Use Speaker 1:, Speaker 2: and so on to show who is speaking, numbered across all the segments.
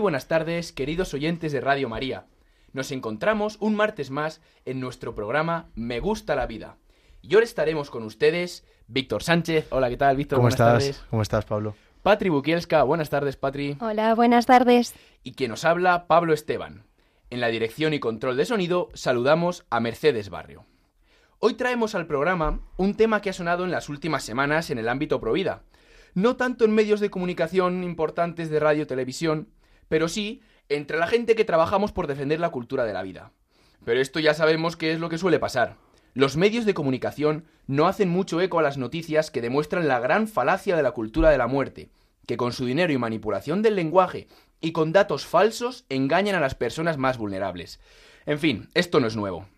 Speaker 1: buenas tardes, queridos oyentes de Radio María. Nos encontramos un martes más en nuestro programa Me gusta la vida. Y ahora estaremos con ustedes Víctor Sánchez. Hola, ¿qué tal, Víctor?
Speaker 2: ¿Cómo
Speaker 1: buenas
Speaker 2: estás?
Speaker 1: tardes.
Speaker 2: ¿Cómo estás, Pablo?
Speaker 1: Patri Bukielska. Buenas tardes, Patri.
Speaker 3: Hola, buenas tardes.
Speaker 1: Y quien nos habla, Pablo Esteban. En la dirección y control de sonido saludamos a Mercedes Barrio. Hoy traemos al programa un tema que ha sonado en las últimas semanas en el ámbito provida. No tanto en medios de comunicación importantes de radio y televisión, pero sí entre la gente que trabajamos por defender la cultura de la vida. Pero esto ya sabemos qué es lo que suele pasar. Los medios de comunicación no hacen mucho eco a las noticias que demuestran la gran falacia de la cultura de la muerte, que con su dinero y manipulación del lenguaje y con datos falsos engañan a las personas más vulnerables. En fin, esto no es nuevo.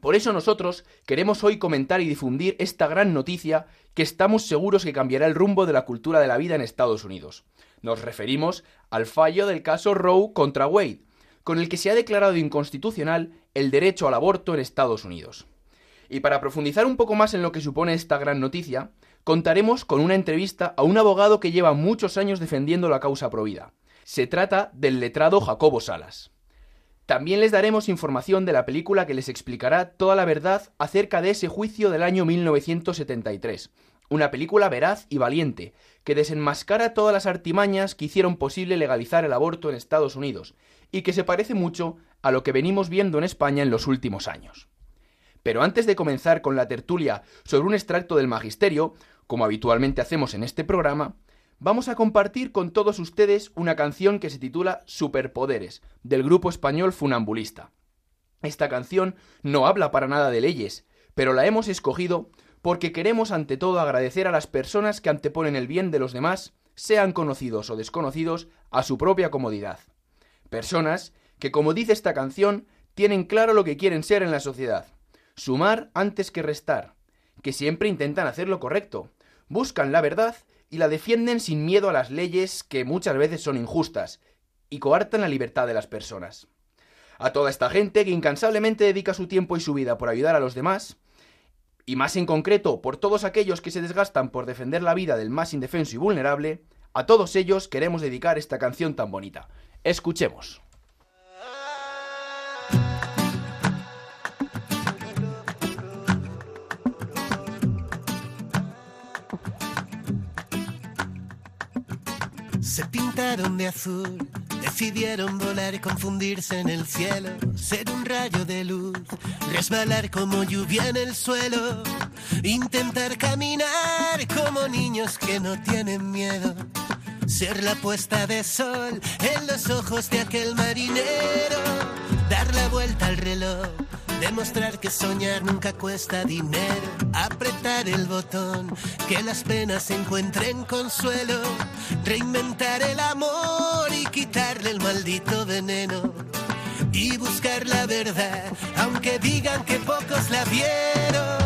Speaker 1: Por eso nosotros queremos hoy comentar y difundir esta gran noticia que estamos seguros que cambiará el rumbo de la cultura de la vida en Estados Unidos. Nos referimos al fallo del caso Roe contra Wade, con el que se ha declarado inconstitucional el derecho al aborto en Estados Unidos. Y para profundizar un poco más en lo que supone esta gran noticia, contaremos con una entrevista a un abogado que lleva muchos años defendiendo la causa provida. Se trata del letrado Jacobo Salas. También les daremos información de la película que les explicará toda la verdad acerca de ese juicio del año 1973. Una película veraz y valiente, que desenmascara todas las artimañas que hicieron posible legalizar el aborto en Estados Unidos, y que se parece mucho a lo que venimos viendo en España en los últimos años. Pero antes de comenzar con la tertulia sobre un extracto del Magisterio, como habitualmente hacemos en este programa, vamos a compartir con todos ustedes una canción que se titula Superpoderes, del grupo español Funambulista. Esta canción no habla para nada de leyes, pero la hemos escogido porque queremos ante todo agradecer a las personas que anteponen el bien de los demás, sean conocidos o desconocidos, a su propia comodidad. Personas que, como dice esta canción, tienen claro lo que quieren ser en la sociedad. Sumar antes que restar, que siempre intentan hacer lo correcto, buscan la verdad y la defienden sin miedo a las leyes que muchas veces son injustas y coartan la libertad de las personas. A toda esta gente que incansablemente dedica su tiempo y su vida por ayudar a los demás, y más en concreto por todos aquellos que se desgastan por defender la vida del más indefenso y vulnerable, a todos ellos queremos dedicar esta canción tan bonita. Escuchemos.
Speaker 4: Se pintaron de azul, decidieron volar y confundirse en el cielo, ser un rayo de luz, resbalar como lluvia en el suelo, intentar caminar como niños que no tienen miedo, ser la puesta de sol en los ojos de aquel marinero, dar la vuelta al reloj. Demostrar que soñar nunca cuesta dinero, apretar el botón, que las penas encuentren consuelo, reinventar el amor y quitarle el maldito veneno. Y buscar la verdad, aunque digan que pocos la vieron,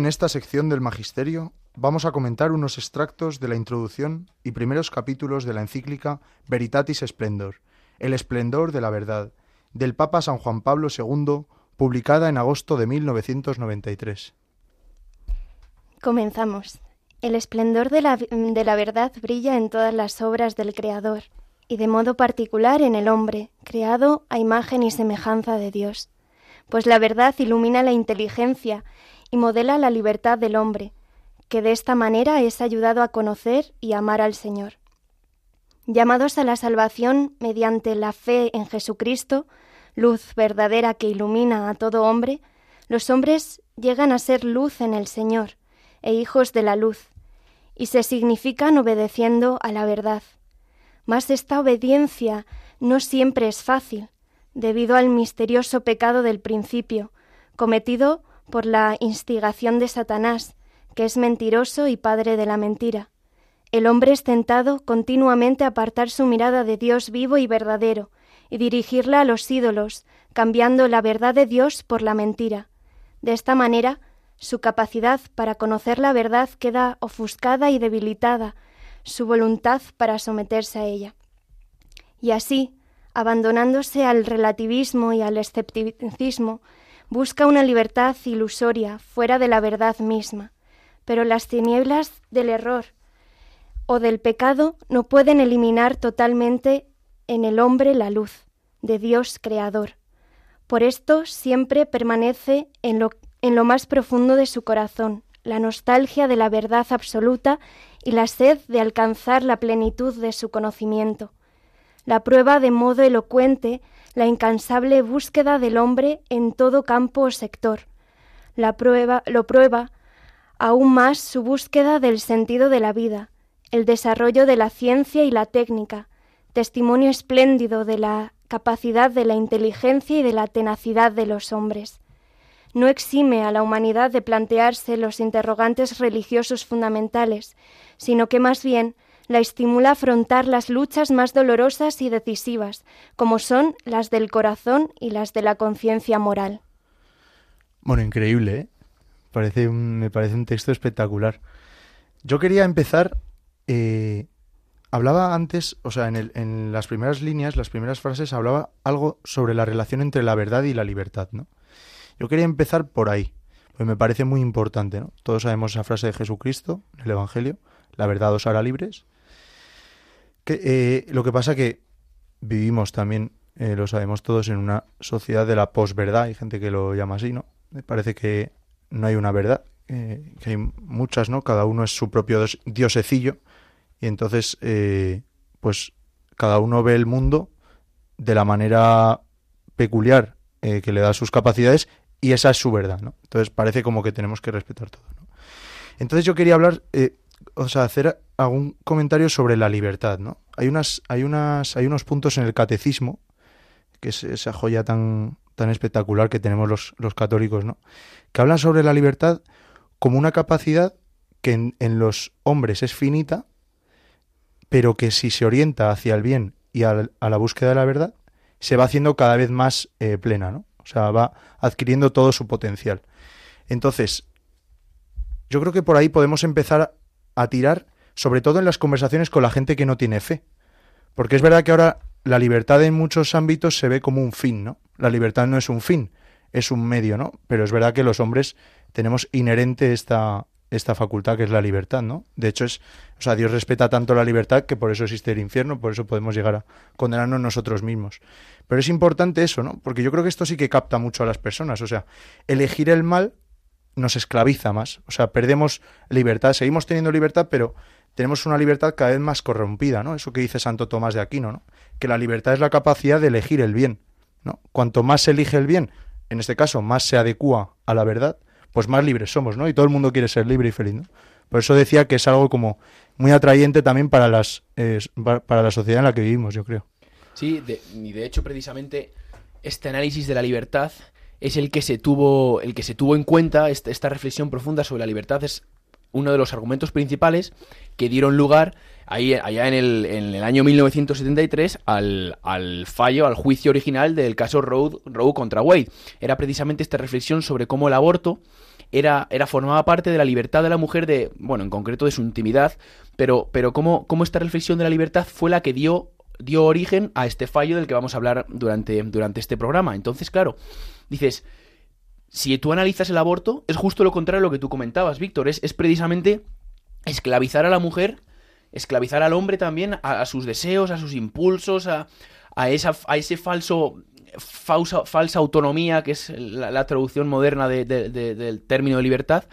Speaker 4: En
Speaker 2: esta sección del Magisterio vamos a comentar unos extractos de la introducción y primeros capítulos de la encíclica Veritatis Splendor, El esplendor de la verdad, del Papa San Juan Pablo II, publicada en agosto de 1993.
Speaker 3: Comenzamos. El esplendor de la, de la verdad brilla en todas las obras del Creador, y de modo particular en el hombre, creado a imagen y semejanza de Dios. Pues la verdad ilumina la inteligencia y modela la libertad del hombre, que de esta manera es ayudado a conocer y amar al Señor. Llamados a la salvación mediante la fe en Jesucristo, luz verdadera que ilumina a todo hombre, los hombres llegan a ser luz en el Señor e hijos de la luz, y se significan obedeciendo a la verdad. Mas esta obediencia no siempre es fácil, debido al misterioso pecado del principio, cometido por la instigación de Satanás, que es mentiroso y padre de la mentira. El hombre es tentado continuamente a apartar su mirada de Dios vivo y verdadero, y dirigirla a los ídolos, cambiando la verdad de Dios por la mentira. De esta manera, su capacidad para conocer la verdad queda ofuscada y debilitada, su voluntad para someterse a ella. Y así, abandonándose al relativismo y al escepticismo, busca una libertad ilusoria fuera de la verdad misma. Pero las tinieblas del error o del pecado no pueden eliminar totalmente en el hombre la luz de Dios creador. Por esto siempre permanece en lo, en lo más profundo de su corazón la nostalgia de la verdad absoluta y la sed de alcanzar la plenitud de su conocimiento. La prueba de modo elocuente la incansable búsqueda del hombre en todo campo o sector. La prueba, lo prueba aún más su búsqueda del sentido de la vida, el desarrollo de la ciencia y la técnica, testimonio espléndido de la capacidad de la inteligencia y de la tenacidad de los hombres. No exime a la humanidad de plantearse los interrogantes religiosos fundamentales, sino que más bien la estimula a afrontar las luchas más dolorosas y decisivas, como son las del corazón y las de la conciencia moral.
Speaker 2: Bueno, increíble, ¿eh? Me parece un texto espectacular. Yo quería empezar. eh, hablaba antes, o sea, en, el- en las primeras líneas, las primeras frases, hablaba algo sobre la relación entre la verdad y la libertad, ¿no? Yo quería empezar por ahí, pues me parece muy importante, ¿no? Todos sabemos esa frase de Jesucristo, en el Evangelio, la verdad os hará libres. Que, eh, lo que pasa que vivimos también, eh, lo sabemos todos, en una sociedad de la posverdad, hay gente que lo llama así, ¿no? Me parece que no hay una verdad, eh, que hay muchas, ¿no? Cada uno es su propio diosecillo y entonces, pues cada uno ve el mundo de la manera peculiar que le da sus capacidades y esa es su verdad, ¿no? Entonces parece como que tenemos que respetar todo, ¿no? Entonces yo quería hablar, o sea, hacer algún comentario sobre la libertad, ¿no? Hay unas, hay unas, hay unos puntos en el catecismo, que es esa joya tan, tan espectacular que tenemos los, los católicos, ¿no? Que hablan sobre la libertad como una capacidad que en, los hombres es finita, pero que si se orienta hacia el bien y al- a la búsqueda de la verdad, se va haciendo cada vez más eh, plena, ¿no? O sea, va adquiriendo todo su potencial. Entonces, yo creo que por ahí podemos empezar a tirar, sobre todo en las conversaciones con la gente que no tiene fe. Porque es verdad que ahora la libertad en muchos ámbitos se ve como un fin, ¿no? La libertad no es un fin, es un medio, ¿no? Pero es verdad que los hombres tenemos inherente esta, esta facultad que es la libertad, ¿no? De hecho es, o sea, Dios respeta tanto la libertad que por eso existe el infierno, por eso podemos llegar a condenarnos nosotros mismos. Pero es importante eso, ¿no? Porque yo creo que esto sí que capta mucho a las personas, o sea, elegir el mal nos esclaviza más, o sea, perdemos libertad, seguimos teniendo libertad, pero tenemos una libertad cada vez más corrompida, ¿no? Eso que dice Santo Tomás de Aquino, ¿no? Que la libertad es la capacidad de elegir el bien, ¿no? Cuanto más se elige el bien, en este caso más se adecua a la verdad, pues más libres somos, ¿no? Y todo el mundo quiere ser libre y feliz, ¿no? Por eso decía que es algo como muy atrayente también para, las, para la sociedad en la que vivimos, yo creo.
Speaker 1: Sí, y de hecho precisamente este análisis de la libertad es el que se tuvo, el que se tuvo en cuenta, esta, esta reflexión profunda sobre la libertad es uno de los argumentos principales que dieron lugar ahí, allá en el, en el año 1973 al, al, fallo, al juicio original del caso Roe, Roe contra Wade. Era precisamente esta reflexión sobre cómo el aborto era, era, formaba parte de la libertad de la mujer, de, bueno, en concreto de su intimidad, pero, pero cómo, cómo esta reflexión de la libertad fue la que dio, dio origen a este fallo del que vamos a hablar durante, durante este programa. Entonces, claro, dices, si tú analizas el aborto, es justo lo contrario a lo que tú comentabas, Víctor. Es, es precisamente esclavizar a la mujer, esclavizar al hombre también a, sus deseos, a sus impulsos, a, a, esa, a ese falso falsa, falsa autonomía, que es la, traducción moderna del término de libertad.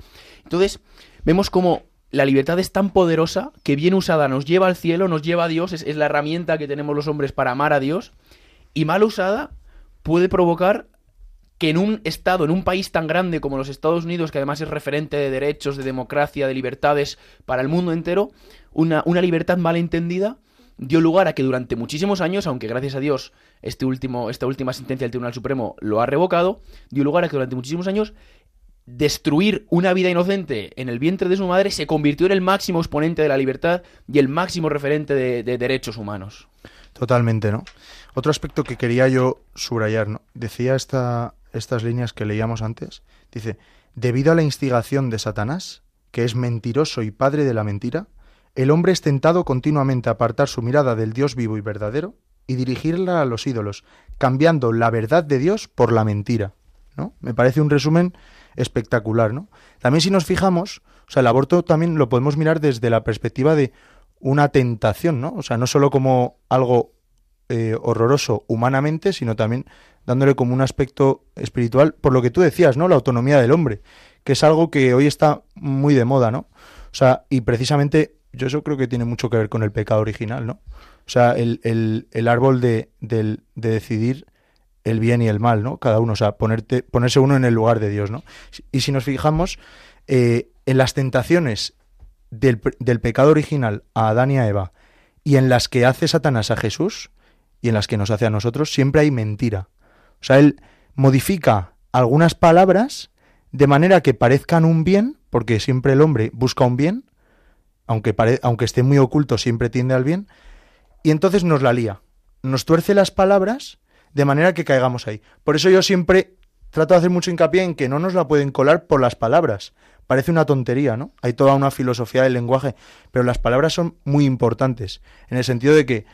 Speaker 1: Entonces, vemos como la libertad es tan poderosa que bien usada nos lleva al cielo, nos lleva a Dios, es, es la herramienta que tenemos los hombres para amar a Dios, y mal usada puede provocar que en un estado, en un país tan grande como los Estados Unidos, que además es referente de derechos, de democracia, de libertades para el mundo entero, una, una libertad malentendida dio lugar a que durante muchísimos años, aunque gracias a Dios este último, esta última sentencia del Tribunal Supremo lo ha revocado, dio lugar a que durante muchísimos años destruir una vida inocente en el vientre de su madre se convirtió en el máximo exponente de la libertad y el máximo referente de, de derechos humanos.
Speaker 2: Totalmente, ¿no? Otro aspecto que quería yo subrayar, ¿no? Decía esta, estas líneas que leíamos antes. Dice, debido a la instigación de Satanás, que es mentiroso y padre de la mentira, el hombre es tentado continuamente a apartar su mirada del Dios vivo y verdadero y dirigirla a los ídolos, cambiando la verdad de Dios por la mentira. ¿no? Me parece un resumen espectacular, ¿no? También si nos fijamos, o sea, el aborto también lo podemos mirar desde la perspectiva de una tentación, ¿no? O sea, no solo como algo eh, horroroso humanamente, sino también dándole como un aspecto espiritual, por lo que tú decías, ¿no? La autonomía del hombre, que es algo que hoy está muy de moda, ¿no? O sea, y precisamente yo eso creo que tiene mucho que ver con el pecado original, ¿no? O sea, el, el, árbol de, de, decidir el bien y el mal, ¿no? Cada uno, o sea, ponerte, ponerse uno en el lugar de Dios, ¿no? Y si nos fijamos eh, en las tentaciones del, del pecado original a Adán y a Eva y en las que hace Satanás a Jesús y en las que nos hace a nosotros, siempre hay mentira. O sea, él modifica algunas palabras de manera que parezcan un bien, porque siempre el hombre busca un bien, aunque, aunque esté muy oculto, siempre tiende al bien, y entonces nos la lía. Nos tuerce las palabras de manera que caigamos ahí. Por eso yo siempre trato de hacer mucho hincapié en que no nos la pueden colar por las palabras. Parece una tontería, ¿no? Hay toda una filosofía del lenguaje, pero las palabras son muy importantes, en el sentido de que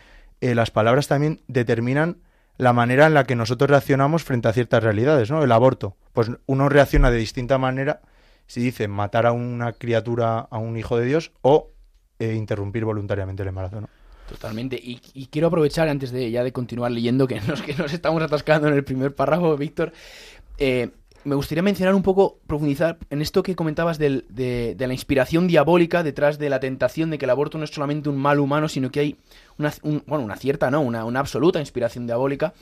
Speaker 2: eh, las palabras también determinan la manera en la que nosotros reaccionamos frente a ciertas realidades, ¿no? El aborto. Pues uno reacciona de distinta manera si dice matar a una criatura, a un hijo de Dios, o eh, interrumpir voluntariamente el embarazo, ¿no?
Speaker 1: Totalmente. Y, quiero aprovechar, antes de ya de continuar leyendo, que nos, que nos estamos atascando en el primer párrafo, Víctor, eh, me gustaría mencionar un poco, profundizar en esto que comentabas de, la inspiración diabólica detrás de la tentación de que el aborto no es solamente un mal humano, sino que hay una, bueno, una cierta, ¿no? Una, absoluta inspiración diabólica.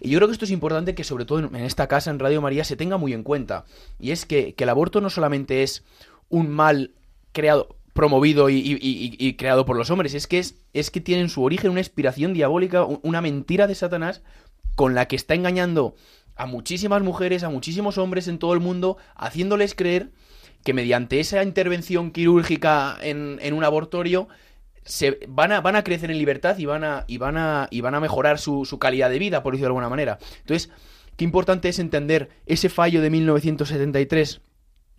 Speaker 1: Y yo creo que esto es importante que, sobre todo en, esta casa, en Radio María, se tenga muy en cuenta. Y es que, el aborto no solamente es un mal creado promovido y, creado por los hombres, es que es que tiene en su origen una inspiración diabólica, una mentira de Satanás con la que está engañando a muchísimas mujeres, a muchísimos hombres en todo el mundo, haciéndoles creer que mediante esa intervención quirúrgica en, en un abortorio se, van, a, van a crecer en libertad y van a, y van a, y van a mejorar su, su calidad de vida, por decirlo de alguna manera. Entonces, qué importante es entender ese fallo de 1973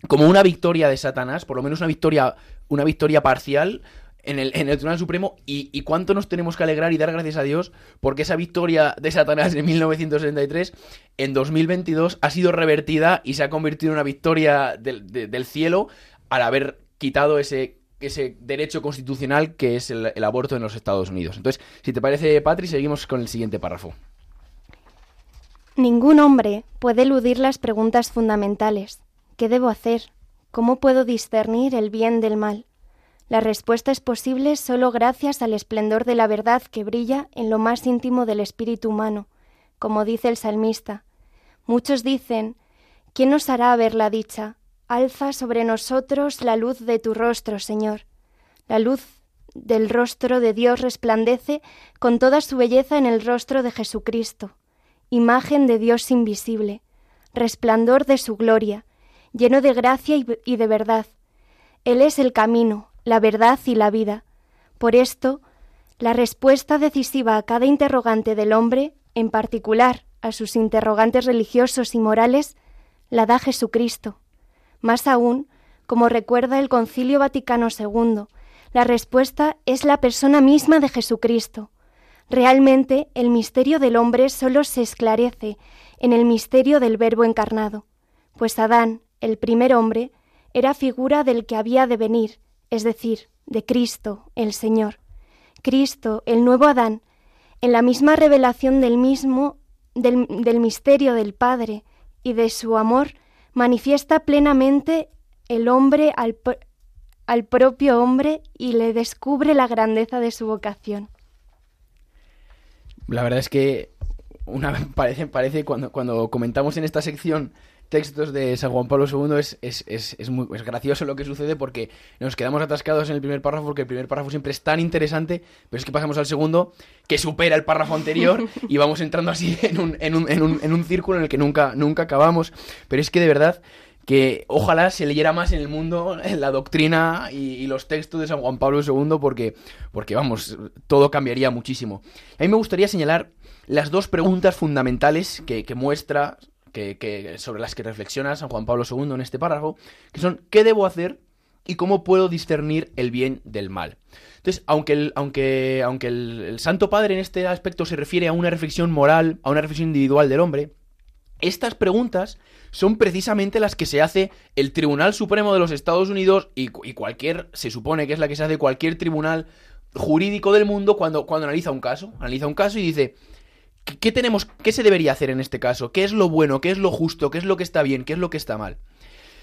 Speaker 1: como una victoria de Satanás, por lo menos una victoria, una victoria parcial en el, en el Tribunal Supremo y, y, cuánto nos tenemos que alegrar y dar gracias a Dios porque esa victoria de Satanás en 1973 en 2022 ha sido revertida y se ha convertido en una victoria del, de, del cielo al haber quitado ese ese derecho constitucional que es el, el, aborto en los Estados Unidos. Entonces, si te parece, Patri, seguimos con el siguiente párrafo.
Speaker 3: Ningún hombre puede eludir las preguntas fundamentales. ¿Qué debo hacer? ¿Cómo puedo discernir el bien del mal? La respuesta es posible solo gracias al esplendor de la verdad que brilla en lo más íntimo del espíritu humano, como dice el salmista. Muchos dicen, ¿quién nos hará ver la dicha? Alza sobre nosotros la luz de tu rostro, Señor. La luz del rostro de Dios resplandece con toda su belleza en el rostro de Jesucristo, imagen de Dios invisible, resplandor de su gloria, lleno de gracia y de verdad. Él es el camino, la verdad y la vida. Por esto, la respuesta decisiva a cada interrogante del hombre, en particular a sus interrogantes religiosos y morales, la da Jesucristo. Más aún, como recuerda el Concilio Vaticano II, la respuesta es la persona misma de Jesucristo. Realmente el misterio del hombre solo se esclarece en el misterio del Verbo encarnado, pues Adán, el primer hombre, era figura del que había de venir, es decir, de Cristo, el Señor. Cristo, el nuevo Adán, en la misma revelación del mismo del, del misterio del Padre y de su amor, manifiesta plenamente el hombre al, al, propio hombre y le descubre la grandeza de su vocación.
Speaker 1: La verdad es que una parece, parece cuando, cuando comentamos en esta sección textos de San Juan Pablo II es, es, es, es, muy es gracioso lo que sucede porque nos quedamos atascados en el primer párrafo porque el primer párrafo siempre es tan interesante, pero es que pasamos al segundo que supera el párrafo anterior y vamos entrando así en un, en un, en un, en un círculo en el que nunca, nunca acabamos. Pero es que de verdad que ojalá se leyera más en el mundo la doctrina y, y, los textos de San Juan Pablo II porque, porque, vamos, todo cambiaría muchísimo. A mí me gustaría señalar las dos preguntas fundamentales que, que muestra que, que, sobre las que reflexiona San Juan Pablo II en este párrafo, que son ¿qué debo hacer y cómo puedo discernir el bien del mal? Entonces, aunque el, aunque, aunque el, el Santo Padre en este aspecto se refiere a una reflexión moral, a una reflexión individual del hombre, estas preguntas son precisamente las que se hace el Tribunal Supremo de los Estados Unidos y, y, cualquier, se supone que es la que se hace cualquier tribunal jurídico del mundo cuando, cuando analiza un caso. Analiza un caso y dice, ¿Qué tenemos, qué se debería hacer en este caso? ¿Qué es lo bueno? ¿Qué es lo justo? ¿Qué es lo que está bien? ¿Qué es lo que está mal?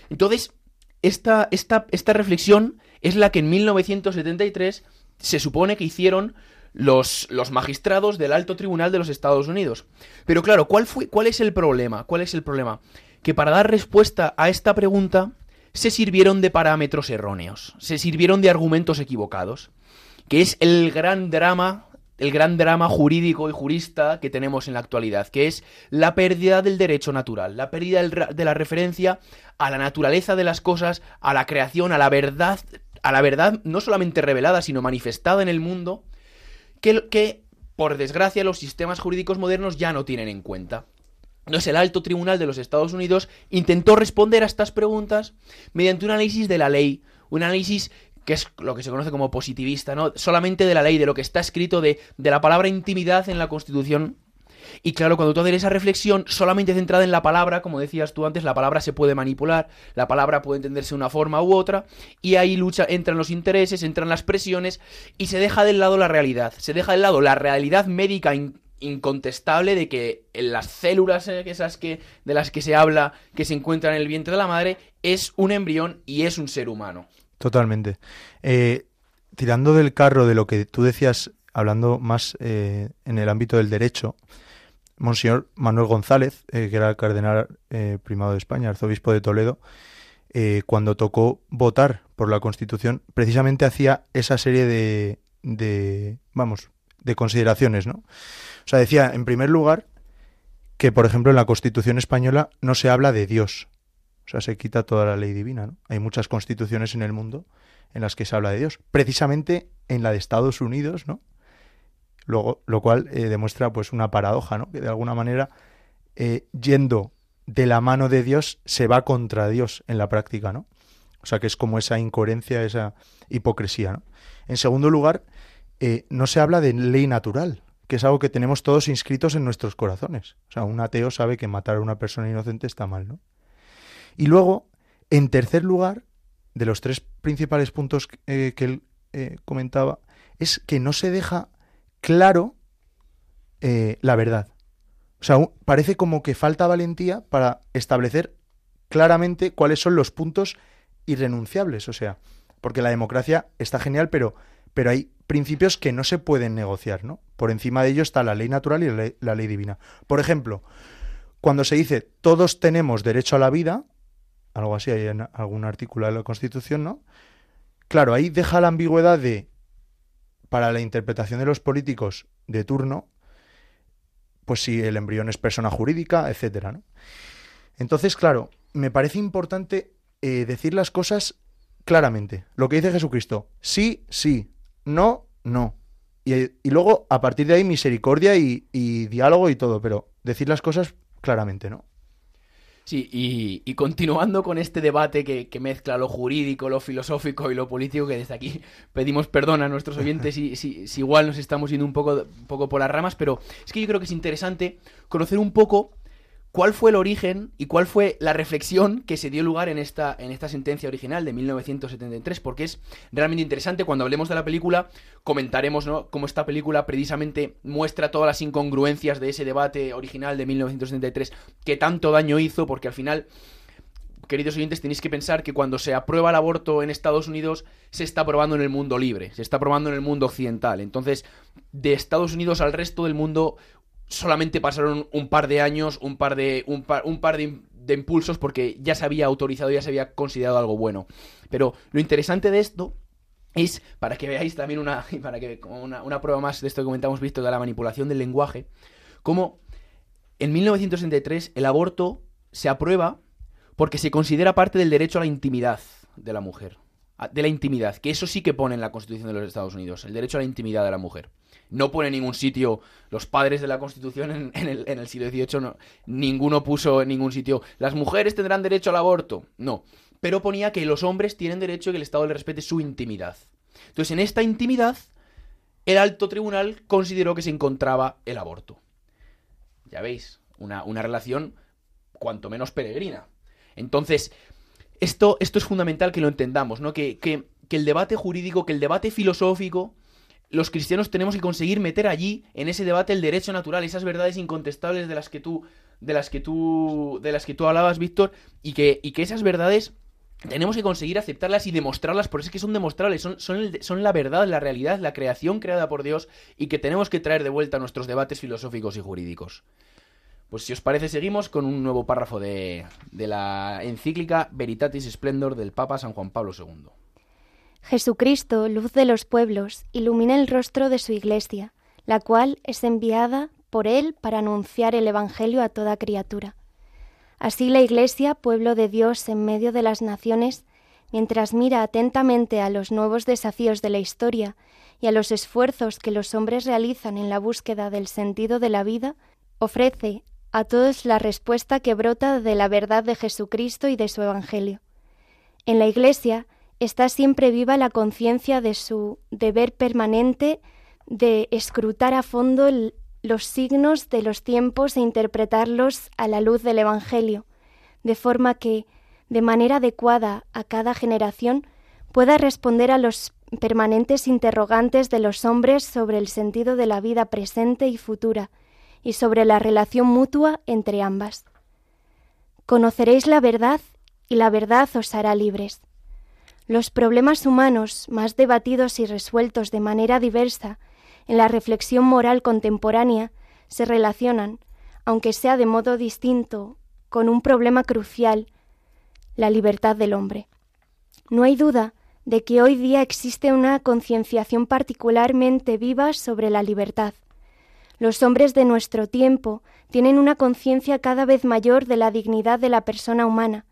Speaker 1: Entonces, esta, esta, esta reflexión es la que en 1973 se supone que hicieron los, los, magistrados del alto tribunal de los Estados Unidos. Pero claro, ¿cuál, fue, ¿cuál es el problema? ¿Cuál es el problema? Que para dar respuesta a esta pregunta se sirvieron de parámetros erróneos, se sirvieron de argumentos equivocados, que es el gran drama el gran drama jurídico y jurista que tenemos en la actualidad, que es la pérdida del derecho natural, la pérdida de la referencia a la naturaleza de las cosas, a la creación, a la verdad, a la verdad no solamente revelada, sino manifestada en el mundo, que, que por desgracia los sistemas jurídicos modernos ya no tienen en cuenta. Entonces el alto tribunal de los Estados Unidos intentó responder a estas preguntas mediante un análisis de la ley, un análisis que es lo que se conoce como positivista, ¿no? Solamente de la ley, de lo que está escrito, de, de la palabra intimidad en la Constitución. Y claro, cuando tú haces esa reflexión solamente centrada en la palabra, como decías tú antes, la palabra se puede manipular, la palabra puede entenderse de una forma u otra, y ahí lucha, entran los intereses, entran las presiones, y se deja de lado la realidad, se deja de lado la realidad médica in incontestable de que en las células esas que, de las que se habla, que se encuentran en el vientre de la madre, es un embrión y es un ser humano.
Speaker 2: Totalmente. Eh, tirando del carro de lo que tú decías, hablando más eh, en el ámbito del derecho, Monseñor Manuel González, eh, que era el cardenal eh, primado de España, arzobispo de Toledo, cuando tocó votar por la Constitución, precisamente hacía esa serie de, de, vamos, de consideraciones, ¿no? O sea, decía, en primer lugar, que, por ejemplo, en la Constitución española no se habla de Dios, o sea, se quita toda la ley divina. ¿no? Hay muchas constituciones en el mundo en las que se habla de Dios. Precisamente en la de Estados Unidos, ¿no? Luego, lo cual eh, demuestra pues una paradoja, ¿no? Que de alguna manera, eh, yendo de la mano de Dios se va contra Dios en la práctica, ¿no? O sea que es como esa incoherencia, esa hipocresía, ¿no? En segundo lugar, eh, no se habla de ley natural, que es algo que tenemos todos inscritos en nuestros corazones. O sea, un ateo sabe que matar a una persona inocente está mal, ¿no? Y luego, en tercer lugar, de los tres principales puntos eh, que él eh, comentaba, es que no se deja claro la verdad. O sea, parece como que falta valentía para establecer claramente cuáles son los puntos irrenunciables. O sea, porque la democracia está genial, pero, pero hay principios que no se pueden negociar, ¿no? Por encima de ello está la ley natural y la ley, divina. Por ejemplo, cuando se dice todos tenemos derecho a la vida, algo así hay en algún artículo de la Constitución, ¿no? Claro, ahí deja la ambigüedad de, para la interpretación de los políticos de turno, pues si el embrión es persona jurídica, etcétera, ¿no? Entonces, claro, me parece importante eh, decir las cosas claramente. Lo que dice Jesucristo, sí, sí, no, no. Y, luego, a partir de ahí, misericordia y, diálogo y todo, pero decir las cosas claramente, ¿no?
Speaker 1: Sí, y, continuando con este debate que, mezcla lo jurídico, lo filosófico y lo político, que desde aquí pedimos perdón a nuestros oyentes si, si, igual nos estamos yendo un poco, un poco por las ramas, pero es que yo creo que es interesante conocer un poco cuál fue el origen y cuál fue la reflexión que se dio lugar en esta, en esta sentencia original de 1973, porque es realmente interesante. Cuando hablemos de la película, comentaremos ¿no? cómo esta película precisamente muestra todas las incongruencias de ese debate original de 1973 que tanto daño hizo, porque al final queridos oyentes, tenéis que pensar que cuando se aprueba el aborto en Estados Unidos, se está aprobando en el mundo libre, se está aprobando en el mundo occidental. Entonces, de Estados Unidos al resto del mundo solamente pasaron un par de años, un par de, un par, un par de, impulsos porque ya se había autorizado, ya se había considerado algo bueno. Pero lo interesante de esto es, para que veáis también una, para que, una, una prueba más de esto que comentamos visto de la manipulación del lenguaje, como en 1963 el aborto se aprueba porque se considera parte del derecho a la intimidad de la mujer. De la intimidad, que eso sí que pone en la Constitución de los Estados Unidos, el derecho a la intimidad de la mujer no pone en ningún sitio los padres de la Constitución en, el, siglo XVIII, ninguno puso en ningún sitio las mujeres tendrán derecho al aborto, no, pero ponía que los hombres tienen derecho y que el Estado le respete su intimidad. Entonces, en esta intimidad, el alto tribunal consideró que se encontraba el aborto. Ya veis, una, relación cuanto menos peregrina. Entonces, esto, esto es fundamental que lo entendamos, ¿no? Que, que, que el debate jurídico, que el debate filosófico, los cristianos tenemos que conseguir meter allí en ese debate el derecho natural, esas verdades incontestables de las que tú de las que tú de las que tú hablabas, Víctor, y que y que esas verdades tenemos que conseguir aceptarlas y demostrarlas, por eso es que son demostrables, son, son, son, la verdad, la realidad, la creación creada por Dios y que tenemos que traer de vuelta a nuestros debates filosóficos y jurídicos. Pues si os parece, seguimos con un nuevo párrafo de, de la encíclica Veritatis Splendor del Papa San Juan Pablo II.
Speaker 3: Jesucristo, luz de los pueblos, ilumina el rostro de su Iglesia, la cual es enviada por Él para anunciar el Evangelio a toda criatura. Así la Iglesia, pueblo de Dios en medio de las naciones, mientras mira atentamente a los nuevos desafíos de la historia y a los esfuerzos que los hombres realizan en la búsqueda del sentido de la vida, ofrece a todos la respuesta que brota de la verdad de Jesucristo y de su Evangelio. En la Iglesia, está siempre viva la conciencia de su deber permanente de escrutar a fondo los signos de los tiempos e interpretarlos a la luz del Evangelio, de forma que, de manera adecuada a cada generación, pueda responder a los permanentes interrogantes de los hombres sobre el sentido de la vida presente y futura, y sobre la relación mutua entre ambas. Conoceréis la verdad y la verdad os hará libres. Los problemas humanos más debatidos y resueltos de manera diversa en la reflexión moral contemporánea se relacionan, aunque sea de modo distinto, con un problema crucial, la libertad del hombre. No hay duda de que hoy día existe una concienciación particularmente viva sobre la libertad. Los hombres de nuestro tiempo tienen una conciencia cada vez mayor de la dignidad de la persona humana,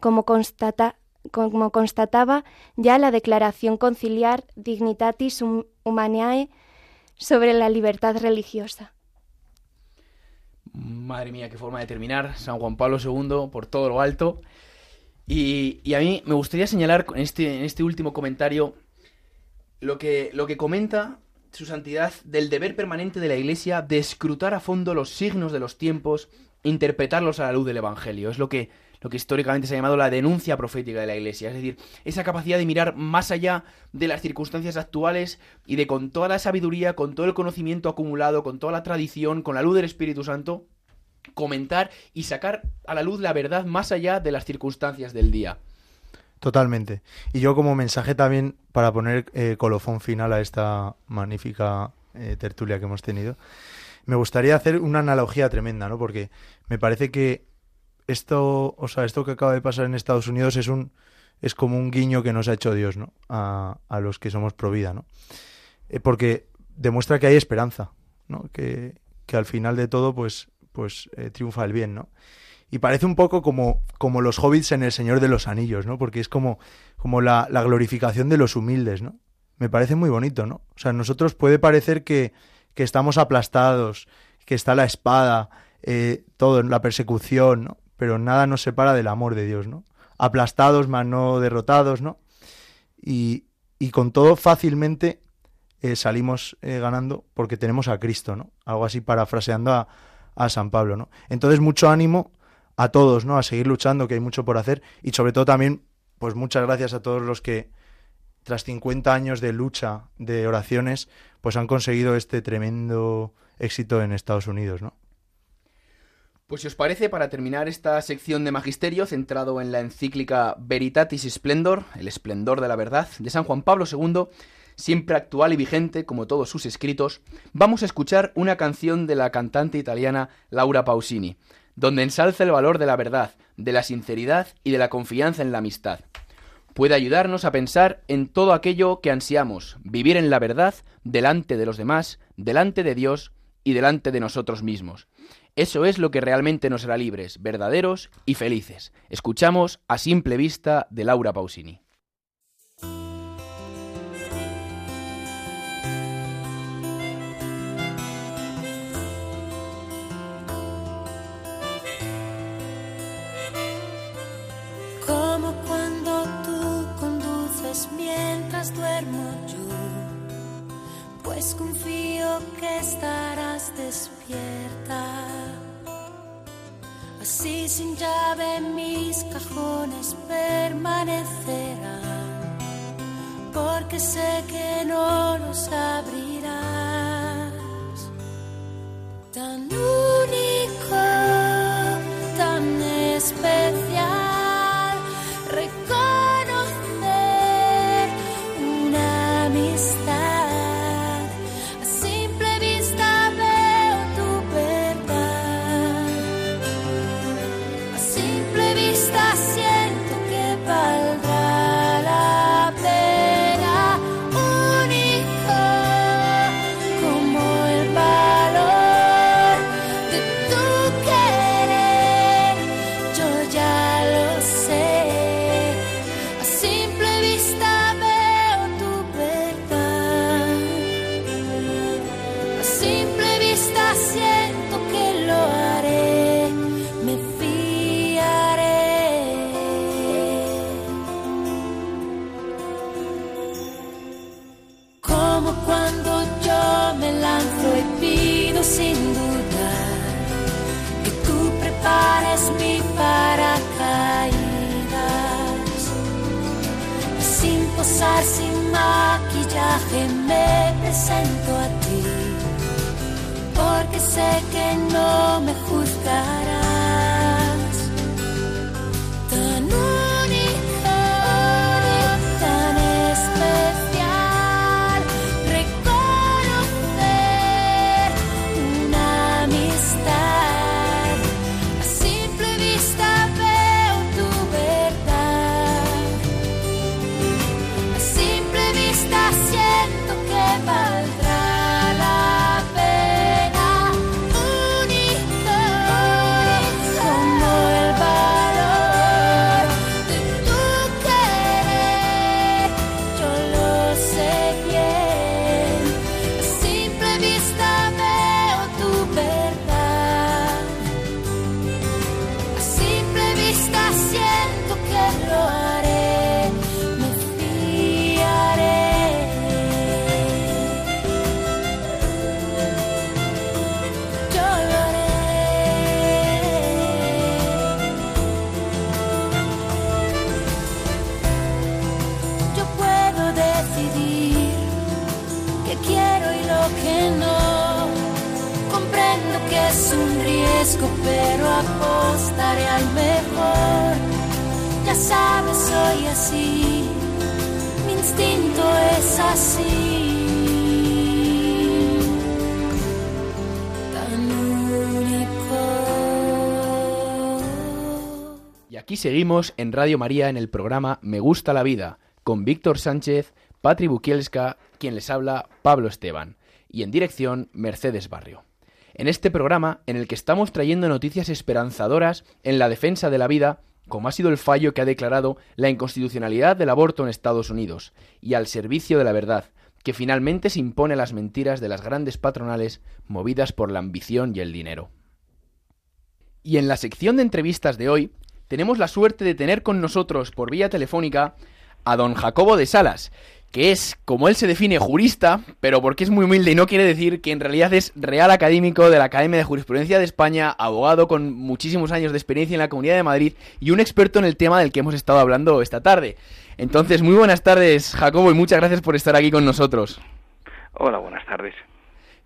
Speaker 3: como constata, como constataba ya la Declaración Conciliar Dignitatis Humanae sobre la libertad religiosa.
Speaker 1: Madre mía, qué forma de terminar. San Juan Pablo II por todo lo alto. Y, a mí me gustaría señalar en este, en este último comentario lo que, lo que comenta su santidad del deber permanente de la Iglesia de escrutar a fondo los signos de los tiempos, interpretarlos a la luz del Evangelio. Es lo que, lo que históricamente se ha llamado la denuncia profética de la Iglesia. Es decir, esa capacidad de mirar más allá de las circunstancias actuales y de con toda la sabiduría, con todo el conocimiento acumulado, con toda la tradición, con la luz del Espíritu Santo, comentar y sacar a la luz la verdad más allá de las circunstancias del día.
Speaker 2: Totalmente. Y yo como mensaje también, para poner eh, colofón final a esta magnífica eh, tertulia que hemos tenido, me gustaría hacer una analogía tremenda, ¿no? Porque me parece que esto, o sea, esto que acaba de pasar en Estados Unidos es un es como un guiño que nos ha hecho Dios, ¿no? A, los que somos pro vida, ¿no? Eh, porque demuestra que hay esperanza, ¿no? Que, que al final de todo, pues, pues triunfa el bien, ¿no? Y parece un poco como, como los hobbits en El Señor de los Anillos, ¿no? Porque es como, como la, la, glorificación de los humildes, ¿no? Me parece muy bonito, ¿no? O sea, a nosotros puede parecer que, que estamos aplastados, que está la espada, eh, todo, la persecución, ¿no? Pero nada nos separa del amor de Dios, ¿no? Aplastados, más no derrotados, ¿no? Y, y con todo fácilmente eh, salimos eh, ganando porque tenemos a Cristo, ¿no? Algo así parafraseando a, a San Pablo, ¿no? Entonces, mucho ánimo a todos, ¿no? A seguir luchando, que hay mucho por hacer. Y sobre todo también, pues muchas gracias a todos los que, tras 50 años de lucha, de oraciones, pues han conseguido este tremendo éxito en Estados Unidos, ¿no?
Speaker 1: Pues si os parece, para terminar esta sección de magisterio centrado en la encíclica Veritatis Splendor, el esplendor de la verdad, de San Juan Pablo II, siempre actual y vigente como todos sus escritos, vamos a escuchar una canción de la cantante italiana Laura Pausini, donde ensalza el valor de la verdad, de la sinceridad y de la confianza en la amistad. Puede ayudarnos a pensar en todo aquello que ansiamos, vivir en la verdad delante de los demás, delante de Dios y delante de nosotros mismos. Eso es lo que realmente nos hará libres, verdaderos y felices. Escuchamos a simple vista de Laura Pausini.
Speaker 5: Duermo yo, pues confío que estarás despierta. Así sin llave mis cajones permanecerán, porque sé que no los abrirás. Tan único, tan especial. Pero apostaré al mejor. Ya sabes, soy así, mi instinto es así.
Speaker 1: Y aquí seguimos en Radio María en el programa Me gusta la vida, con Víctor Sánchez, Patri Bukielska, quien les habla, Pablo Esteban, y en dirección Mercedes Barrio. En este programa, en el que estamos trayendo noticias esperanzadoras en la defensa de la vida, como ha sido el fallo que ha declarado la inconstitucionalidad del aborto en Estados Unidos, y al servicio de la verdad, que finalmente se impone las mentiras de las grandes patronales movidas por la ambición y el dinero. Y en la sección de entrevistas de hoy, tenemos la suerte de tener con nosotros por vía telefónica a don Jacobo de Salas, que es, como él se define, jurista, pero porque es muy humilde y no quiere decir que en realidad es real académico de la Academia de Jurisprudencia de España, abogado con muchísimos años de experiencia en la Comunidad de Madrid y un experto en el tema del que hemos estado hablando esta tarde. Entonces, muy buenas tardes, Jacobo, y muchas gracias por estar aquí con nosotros.
Speaker 6: Hola, buenas tardes.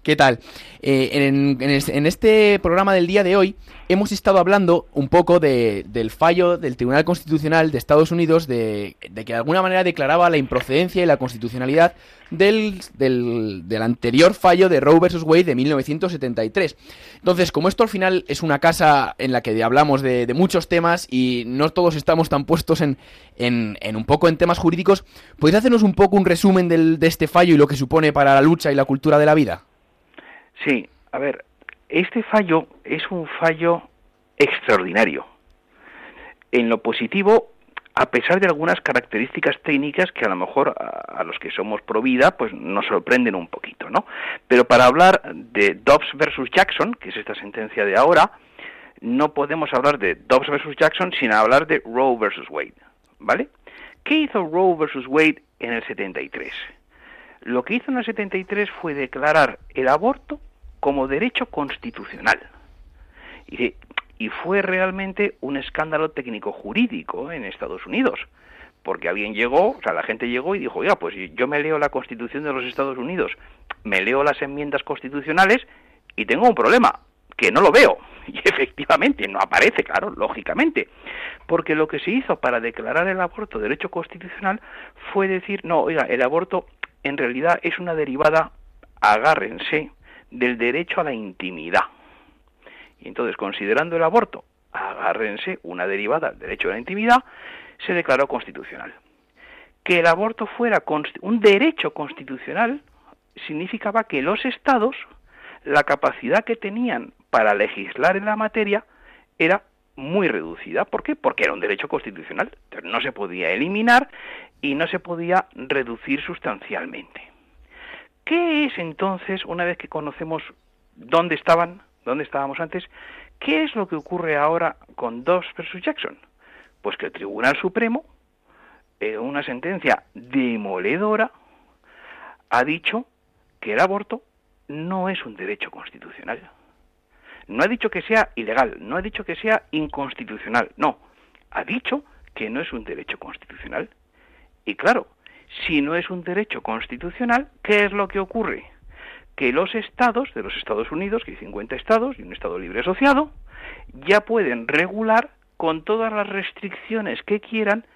Speaker 1: ¿Qué tal? Eh, en, en es- en este programa del día de hoy hemos estado hablando un poco de- del fallo del Tribunal Constitucional de Estados Unidos de, de que de alguna manera declaraba la improcedencia y la constitucionalidad del, del- del anterior fallo de Roe vs. Wade de 1973. Entonces, como esto al final es una casa en la que hablamos de, de muchos temas y no todos estamos tan puestos en, en- en un poco en temas jurídicos, ¿podéis hacernos un poco un resumen del- de este fallo y lo que supone para la lucha y la cultura de la vida?
Speaker 6: Sí, a ver, este fallo es un fallo extraordinario. En lo positivo, a pesar de algunas características técnicas que a lo mejor a, los que somos pro vida, pues nos sorprenden un poquito, ¿no? Pero para hablar de Dobbs versus Jackson, que es esta sentencia de ahora, no podemos hablar de Dobbs versus Jackson sin hablar de Roe versus Wade, ¿vale? ¿Qué hizo Roe versus Wade en el 73? Lo que hizo en el 73 fue declarar el aborto como derecho constitucional. Y, y fue realmente un escándalo técnico jurídico en Estados Unidos, porque alguien llegó, o sea, la gente llegó y dijo, oiga, pues yo me leo la Constitución de los Estados Unidos, me leo las enmiendas constitucionales y tengo un problema, que no lo veo. Y efectivamente, no aparece, claro, lógicamente. Porque lo que se hizo para declarar el aborto derecho constitucional fue decir, no, oiga, el aborto en realidad es una derivada, agárrense, del derecho a la intimidad. Y entonces, considerando el aborto, agárrense, una derivada del derecho a la intimidad, se declaró constitucional. Que el aborto fuera un derecho constitucional significaba que los estados, la capacidad que tenían para legislar en la materia era muy reducida. ¿Por qué? Porque era un derecho constitucional. No se podía eliminar y no se podía reducir sustancialmente. ¿Qué es entonces, una vez que conocemos dónde estaban, dónde estábamos antes, qué es lo que ocurre ahora con Dobbs versus Jackson? Pues que el Tribunal Supremo, en una sentencia demoledora, ha dicho que el aborto no es un derecho constitucional. No ha dicho que sea ilegal, no ha dicho que sea inconstitucional, no. Ha dicho que no es un derecho constitucional. Y claro, si no es un derecho constitucional, ¿qué es lo que ocurre? Que los estados de los Estados Unidos, que hay 50 estados y un estado libre asociado, ya pueden regular con todas las restricciones que quieran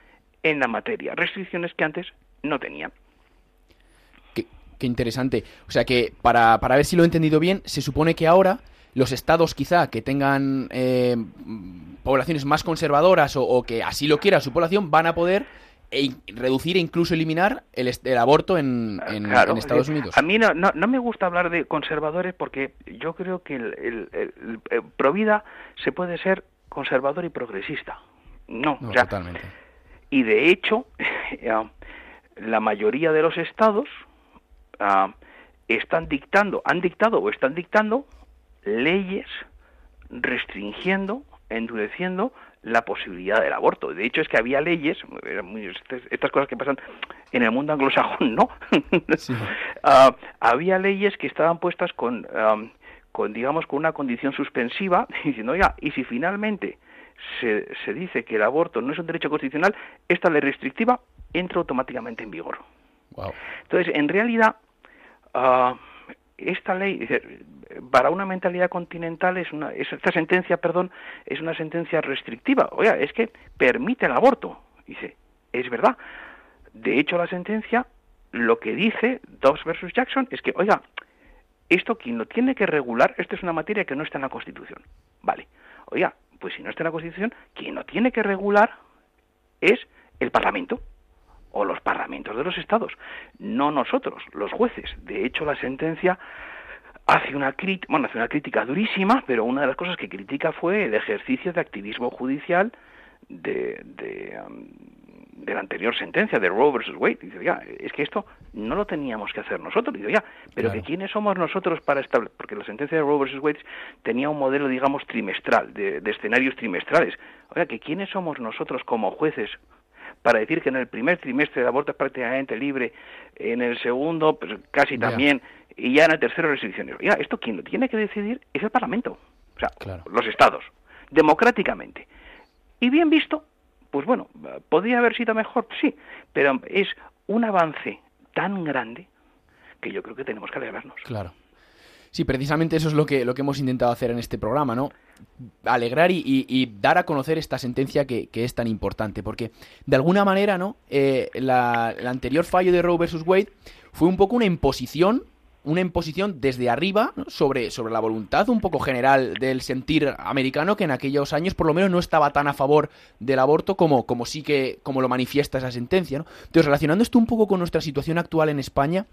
Speaker 6: en la materia, restricciones que antes no tenían.
Speaker 1: Qué, interesante. O sea que, para, para ver si lo he entendido bien, se supone que ahora los estados quizá que tengan eh, poblaciones más conservadoras o, o que así lo quiera su población van a poder e- reducir e incluso eliminar el, el aborto en, en-
Speaker 6: Claro,
Speaker 1: en Estados
Speaker 6: eh,
Speaker 1: Unidos.
Speaker 6: A mí no, no, no me gusta hablar de conservadores porque yo creo que el, el, el- el Provida se puede ser conservador y progresista. No,
Speaker 1: No,
Speaker 6: o sea,
Speaker 1: totalmente.
Speaker 6: y de hecho, ah, la mayoría de los estados ah, están dictando, han dictado o están dictando leyes restringiendo, endureciendo la posibilidad del aborto. De hecho, es que había leyes, estas, cosas que pasan en el mundo anglosajón, ¿no?
Speaker 1: Sí.
Speaker 6: Ah, había leyes que estaban puestas con, am, con, digamos, con una condición suspensiva, diciendo, oiga, y si finalmente se, se dice que el aborto no es un derecho constitucional, esta ley restrictiva entra automáticamente en vigor.
Speaker 1: Wow.
Speaker 6: Entonces, en realidad, ah, esta ley, para una mentalidad continental es una, esta sentencia, perdón, es una sentencia restrictiva. Oiga, es que permite el aborto. Dice, es verdad. De hecho, la sentencia lo que dice Dobbs versus Jackson es que, oiga, esto quien lo tiene que regular, esto es una materia que no está en la Constitución. Vale. Oiga, pues si no está en la Constitución, quien lo tiene que regular es el Parlamento o los parlamentos de los estados, no nosotros, los jueces. De hecho, la sentencia hace una, bueno, hace una crítica durísima, pero una de las cosas que critica fue el ejercicio de activismo judicial de, de, um, de la anterior sentencia de Roe versus Wade. Dice, ya, es que esto no lo teníamos que hacer nosotros. Dice, ya, pero que quiénes somos nosotros para establecer, porque la sentencia de Roe versus Wade tenía un modelo, digamos, trimestral, de, de escenarios trimestrales. Oiga, que quiénes somos nosotros como jueces para decir que en el primer trimestre el aborto es prácticamente libre, en el segundo pues casi también, y ya en el tercero restricciones. Ya, esto quien lo tiene que decidir es el Parlamento, o sea, los estados, democráticamente. Y bien visto, pues bueno, podría haber sido mejor, sí, pero es un avance tan grande que yo creo que tenemos que alegrarnos.
Speaker 1: Claro. Sí, precisamente eso es lo que, lo que hemos intentado hacer en este programa, ¿no? Alegrar y, dar a conocer esta sentencia que, es tan importante, porque de alguna manera, ¿no? Eh, la, el anterior fallo de Roe versus Wade fue un poco una imposición una imposición desde arriba sobre, sobre la voluntad un poco general del sentir americano que en aquellos años por lo menos no estaba tan a favor del aborto como, como sí que como lo manifiesta esa sentencia. ¿no? Entonces, relacionando esto un poco con nuestra situación actual en España,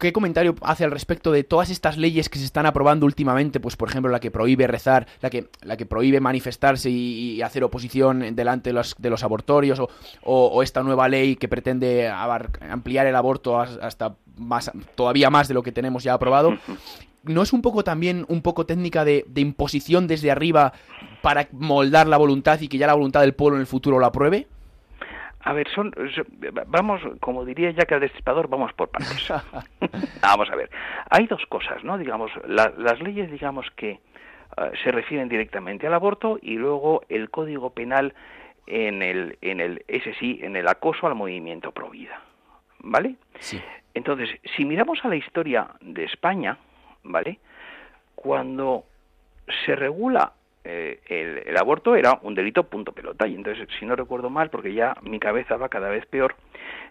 Speaker 1: ¿qué comentario hace al respecto de todas estas leyes que se están aprobando últimamente? Pues, por ejemplo, la que prohíbe rezar, la que, la que prohíbe manifestarse y, hacer oposición delante de los, de los abortorios, o, o, esta nueva ley que pretende ampliar el aborto hasta más, todavía más de lo que tenemos ya aprobado. ¿No es un poco también un poco técnica de, imposición desde arriba para moldar la voluntad y que ya la voluntad del pueblo en el futuro lo apruebe?
Speaker 6: A ver, son, vamos, como diría ya que el Destripador, vamos por partes. vamos a ver. Hay dos cosas, ¿no? Digamos, las leyes, digamos, que eh, se refieren directamente al aborto y luego el Código Penal en el, en el, ese sí, en el acoso al movimiento pro vida. ¿Vale?
Speaker 1: Sí.
Speaker 6: Entonces, si miramos a la historia de España, ¿vale? Cuando se regula eh, el, aborto era un delito punto pelota. Y entonces si no recuerdo mal porque ya mi cabeza va cada vez peor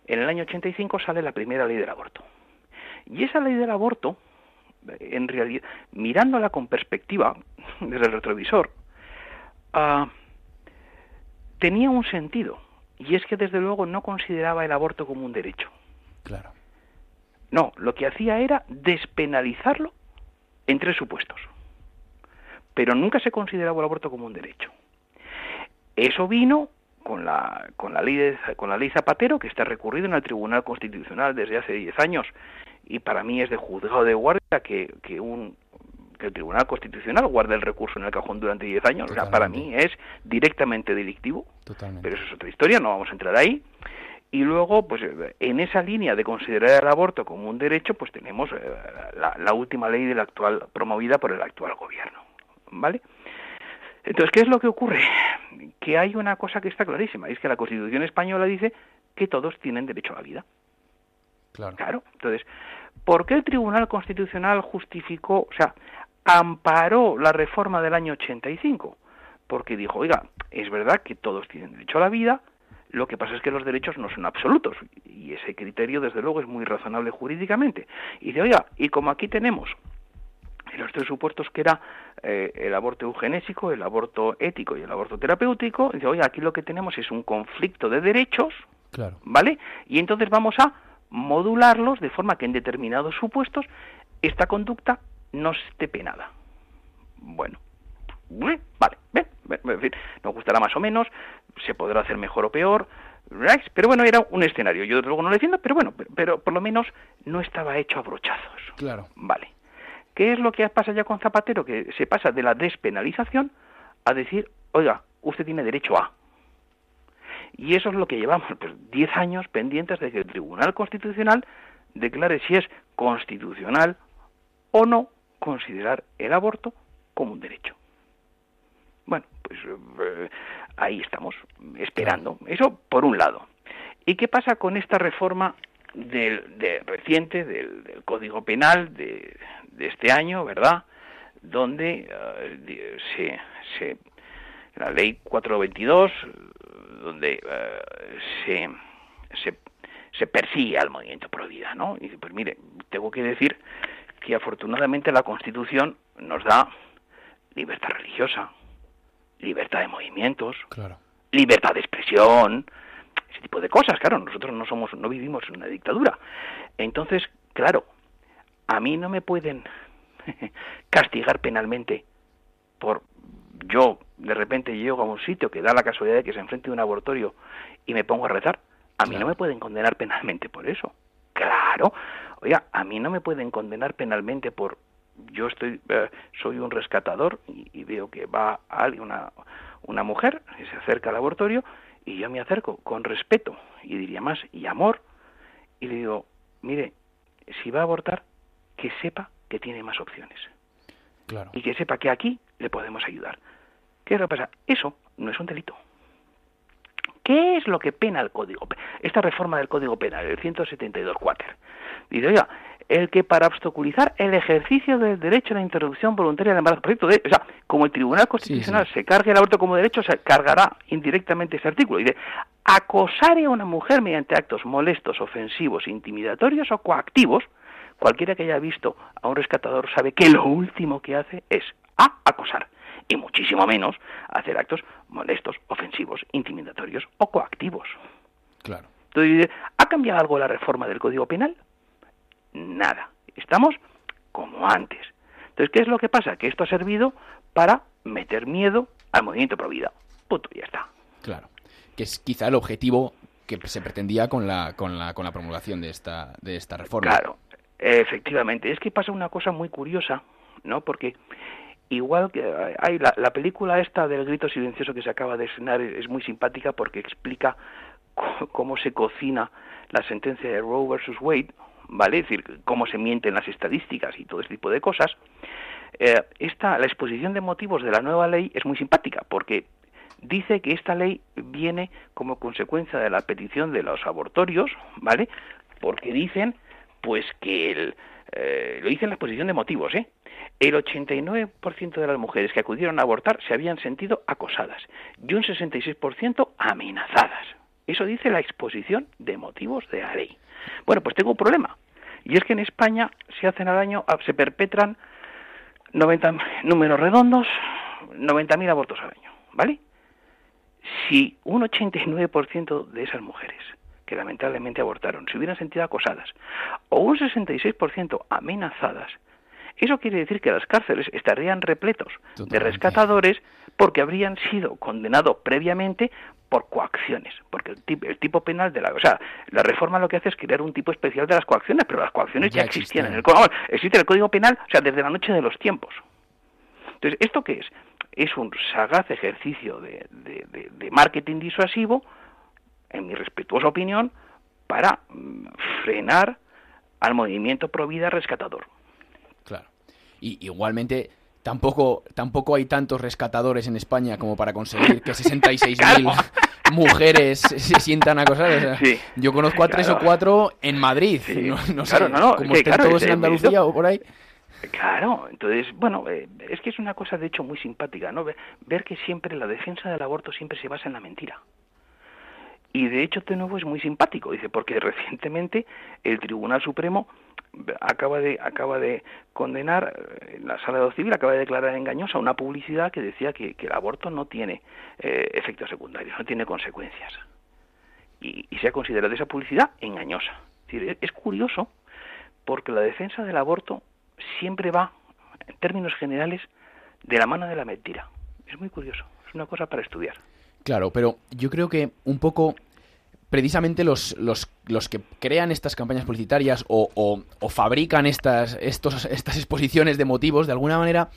Speaker 6: en el año 85 sale la primera ley del aborto. Y esa ley del aborto en realidad mirándola con perspectiva desde el retrovisor ah, tenía un sentido. Y es que desde luego no consideraba el aborto como un derecho.
Speaker 1: Claro.
Speaker 6: No, lo que hacía era despenalizarlo en tres supuestos. Pero nunca se consideraba el aborto como un derecho. Eso vino con la, con la, ley, con la ley Zapatero, que está recurrido en el Tribunal Constitucional desde hace diez años, y para mí es de juzgado de guardia que, que, un, que el Tribunal Constitucional guarde el recurso en el cajón durante diez años. O sea, para mí es directamente delictivo. Pero eso es otra historia, no vamos a entrar ahí. Y luego, pues en esa línea de considerar el aborto como un derecho, pues tenemos eh, la, última ley del actual promovida por el actual gobierno, ¿vale? Entonces, ¿qué es lo que ocurre? Que hay una cosa que está clarísima, es que la Constitución española dice que todos tienen derecho a la vida.
Speaker 1: Claro.
Speaker 6: Claro. Entonces, ¿por qué el Tribunal Constitucional justificó, o sea, amparó la reforma del año 85? Porque dijo, oiga, es verdad que todos tienen derecho a la vida, lo que pasa es que los derechos no son absolutos y ese criterio, desde luego, es muy razonable jurídicamente. Y dice, oiga, y como aquí tenemos los tres supuestos que era eh, el aborto eugenésico, el aborto ético y el aborto terapéutico, dice, oiga, aquí lo que tenemos es un conflicto de derechos,
Speaker 1: claro.
Speaker 6: ¿vale? Y entonces vamos a modularlos de forma que en determinados supuestos esta conducta no esté penada. Bueno, vale, en fin, nos gustará más o menos, se podrá hacer mejor o peor, pero bueno, era un escenario. Yo luego no lo defiendo, pero bueno, pero, por lo menos no estaba hecho a brochazos.
Speaker 1: Claro.
Speaker 6: Vale. ¿Qué es lo que pasa ya con Zapatero? Que se pasa de la despenalización a decir, oiga, usted tiene derecho a. Y eso es lo que llevamos, pues 10 años pendientes de que el Tribunal Constitucional declare si es constitucional o no considerar el aborto como un derecho. Bueno, pues eh, ahí estamos, esperando. Eso por un lado. ¿Y qué pasa con esta reforma del, de, reciente del, del, Código Penal de, de, este año, ¿verdad? Donde uh, se, se, la ley 422, donde uh, se, se, se, persigue al movimiento pro vida, ¿no? Y pues mire, tengo que decir que afortunadamente la Constitución nos da libertad religiosa, libertad de movimientos,
Speaker 1: claro.
Speaker 6: libertad de expresión, ese tipo de cosas. Claro, nosotros no somos, no vivimos en una dictadura. Entonces, claro, a mí no me pueden castigar penalmente por yo de repente llego a un sitio que da la casualidad de que se enfrente a un abortorio y me pongo a rezar. A mí claro. no me pueden condenar penalmente por eso. Claro. Oiga, a mí no me pueden condenar penalmente por yo estoy eh, soy un rescatador y, y, veo que va alguien una una mujer y se acerca al abortorio y yo me acerco con respeto y diría más y amor y le digo mire si va a abortar que sepa que tiene más opciones.
Speaker 1: Claro.
Speaker 6: y que sepa que aquí le podemos ayudar. Qué es lo que pasa eso no es un delito. ¿Qué es lo que pena el Código Esta reforma del Código Penal, el 172 cuáter. Dice, oiga, el que para obstaculizar el ejercicio del derecho a la interrupción voluntaria del embarazo, proyecto de, o sea, como el Tribunal Constitucional sí, sí. se cargue el aborto como derecho, se cargará indirectamente ese artículo. Dice, acosar a una mujer mediante actos molestos, ofensivos, intimidatorios o coactivos, cualquiera que haya visto a un rescatador sabe que lo último que hace es A, acosar, y muchísimo menos hacer actos molestos, ofensivos, intimidatorios o coactivos.
Speaker 1: Claro.
Speaker 6: Entonces, ¿ha cambiado algo la reforma del Código Penal? Nada. Estamos como antes. Entonces, ¿qué es lo que pasa? Que esto ha servido para meter miedo al movimiento pro vida. Punto, ya está.
Speaker 1: Claro. Que es quizá el objetivo que se pretendía con la, con la, con la promulgación de esta, de esta reforma.
Speaker 6: Claro, efectivamente. Es que pasa una cosa muy curiosa, ¿no? Porque igual que hay la, la, película esta del grito silencioso que se acaba de estrenar es muy simpática porque explica cómo se cocina la sentencia de Roe versus Wade, ¿vale? Es decir, cómo se mienten las estadísticas y todo ese tipo de cosas. Eh, esta, la exposición de motivos de la nueva ley es muy simpática porque dice que esta ley viene como consecuencia de la petición de los abortorios, ¿vale? Porque dicen, pues que el, eh, lo dice la exposición de motivos, ¿eh? El 89% de las mujeres que acudieron a abortar se habían sentido acosadas y un 66% amenazadas. Eso dice la exposición de motivos de la ley. Bueno, pues tengo un problema. Y es que en España se hacen al año, se perpetran 90 números redondos, 90.000 abortos al año, ¿vale? Si un 89% de esas mujeres que lamentablemente abortaron se hubieran sentido acosadas o un 66% amenazadas, eso quiere decir que las cárceles estarían repletos Totalmente. de rescatadores porque habrían sido condenados previamente por coacciones, porque el tipo, el tipo, penal de la, o sea, la reforma lo que hace es crear un tipo especial de las coacciones, pero las coacciones ya, ya existían en el código, existe el código penal, o sea, desde la noche de los tiempos. Entonces, ¿esto qué es? Es un sagaz ejercicio de, de, de, de marketing disuasivo, en mi respetuosa opinión, para mm, frenar al movimiento pro vida rescatador.
Speaker 1: Claro. Y igualmente tampoco tampoco hay tantos rescatadores en España como para conseguir que 66.000 claro. mujeres se sientan acosadas. O sea,
Speaker 6: sí,
Speaker 1: yo conozco a tres claro. o cuatro en Madrid,
Speaker 6: sí.
Speaker 1: no, no,
Speaker 6: claro,
Speaker 1: sé,
Speaker 6: no, no,
Speaker 1: como
Speaker 6: que,
Speaker 1: estén todos en Andalucía o por ahí.
Speaker 6: Claro, entonces, bueno, eh, es que es una cosa de hecho muy simpática, ¿no? Ver, ver que siempre la defensa del aborto siempre se basa en la mentira. Y de hecho, de nuevo, es muy simpático, dice, porque recientemente el Tribunal Supremo acaba de acaba de condenar en la sala de civil acaba de declarar engañosa una publicidad que decía que, que el aborto no tiene eh, efectos secundarios no tiene consecuencias. Y, y, se ha considerado esa publicidad engañosa. Es, es curioso porque la defensa del aborto siempre va en términos generales de la mano de la mentira. Es muy curioso es una cosa para estudiar
Speaker 1: claro pero yo creo que un poco precisamente los, los, los, que crean estas campañas publicitarias o, o, fabrican estas, estos, estas exposiciones de motivos, de alguna manera,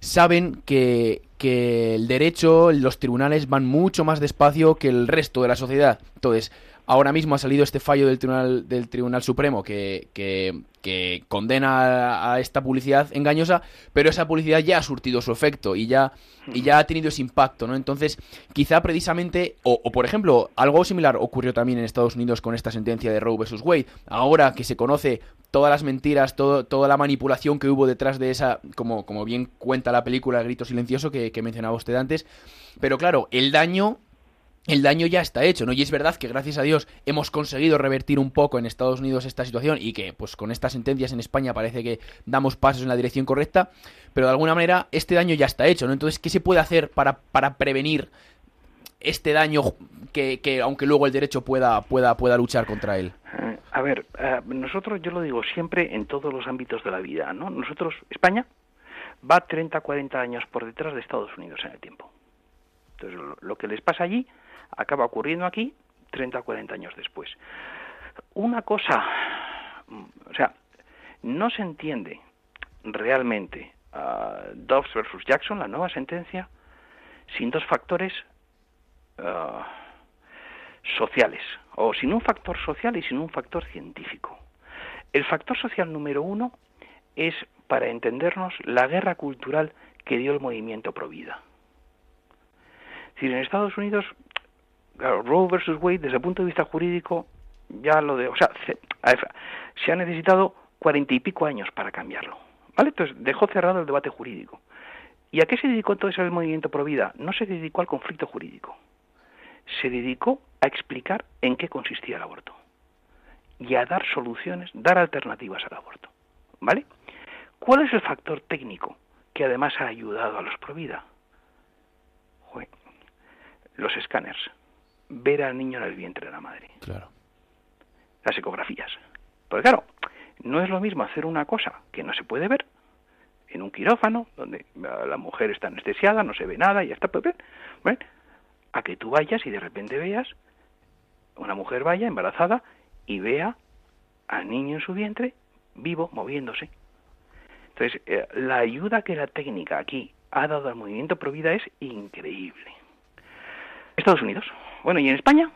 Speaker 1: saben que, que el derecho, los tribunales van mucho más despacio que el resto de la sociedad. Entonces, ahora mismo ha salido este fallo del Tribunal, del tribunal Supremo que, que, condena a, esta publicidad engañosa, pero esa publicidad ya ha surtido su efecto y ya, y ya ha tenido ese impacto, ¿no? Entonces, quizá precisamente, o, por ejemplo, algo similar ocurrió también en Estados Unidos con esta sentencia de Roe vs. Wade. Ahora que se conoce todas las mentiras, toda la manipulación que hubo detrás de esa, como, como bien cuenta la película El Grito Silencioso que, que mencionaba usted antes. Pero claro, el daño el daño ya está hecho, ¿no? Y es verdad que gracias a Dios hemos conseguido revertir un poco en Estados Unidos esta situación y que pues con estas sentencias en España parece que damos pasos en la dirección correcta, pero de alguna manera este daño ya está hecho, ¿no? Entonces, ¿qué se puede hacer para, para prevenir este daño que, que, aunque luego el derecho pueda, pueda, pueda luchar contra él?
Speaker 6: Eh, a ver, eh, nosotros, yo lo digo siempre en todos los ámbitos de la vida, ¿no? Nosotros, España, va 30, 40 años por detrás de Estados Unidos en el tiempo. Entonces, lo que les pasa allí acaba ocurriendo aquí 30 o 40 años después. Una cosa, o sea, no se entiende realmente uh, Dobbs versus Jackson, la nueva sentencia, sin dos factores uh, sociales, o sin un factor social y sin un factor científico. El factor social número uno es, para entendernos, la guerra cultural que dio el movimiento pro vida. Es decir, en Estados Unidos Roe versus Wade, desde el punto de vista jurídico, ya lo de. O sea, se, ha necesitado cuarenta y pico años para cambiarlo. ¿Vale? Entonces dejó cerrado el debate jurídico. ¿Y a qué se dedicó todo el movimiento pro vida? No se dedicó al conflicto jurídico. Se dedicó a explicar en qué consistía el aborto. Y a dar soluciones, dar alternativas al aborto. ¿Vale? ¿Cuál es el factor técnico que además ha ayudado a los pro vida? Los escáneres ver al niño en el vientre de la madre.
Speaker 1: Claro.
Speaker 6: Las ecografías. Porque claro, no es lo mismo hacer una cosa que no se puede ver en un quirófano, donde la mujer está anestesiada, no se ve nada, y ya está, pues, ¿ven? a que tú vayas y de repente veas, una mujer vaya embarazada y vea al niño en su vientre vivo, moviéndose. Entonces, eh, la ayuda que la técnica aquí ha dado al movimiento pro vida es increíble. Estados Unidos. Bueno, ¿y en España?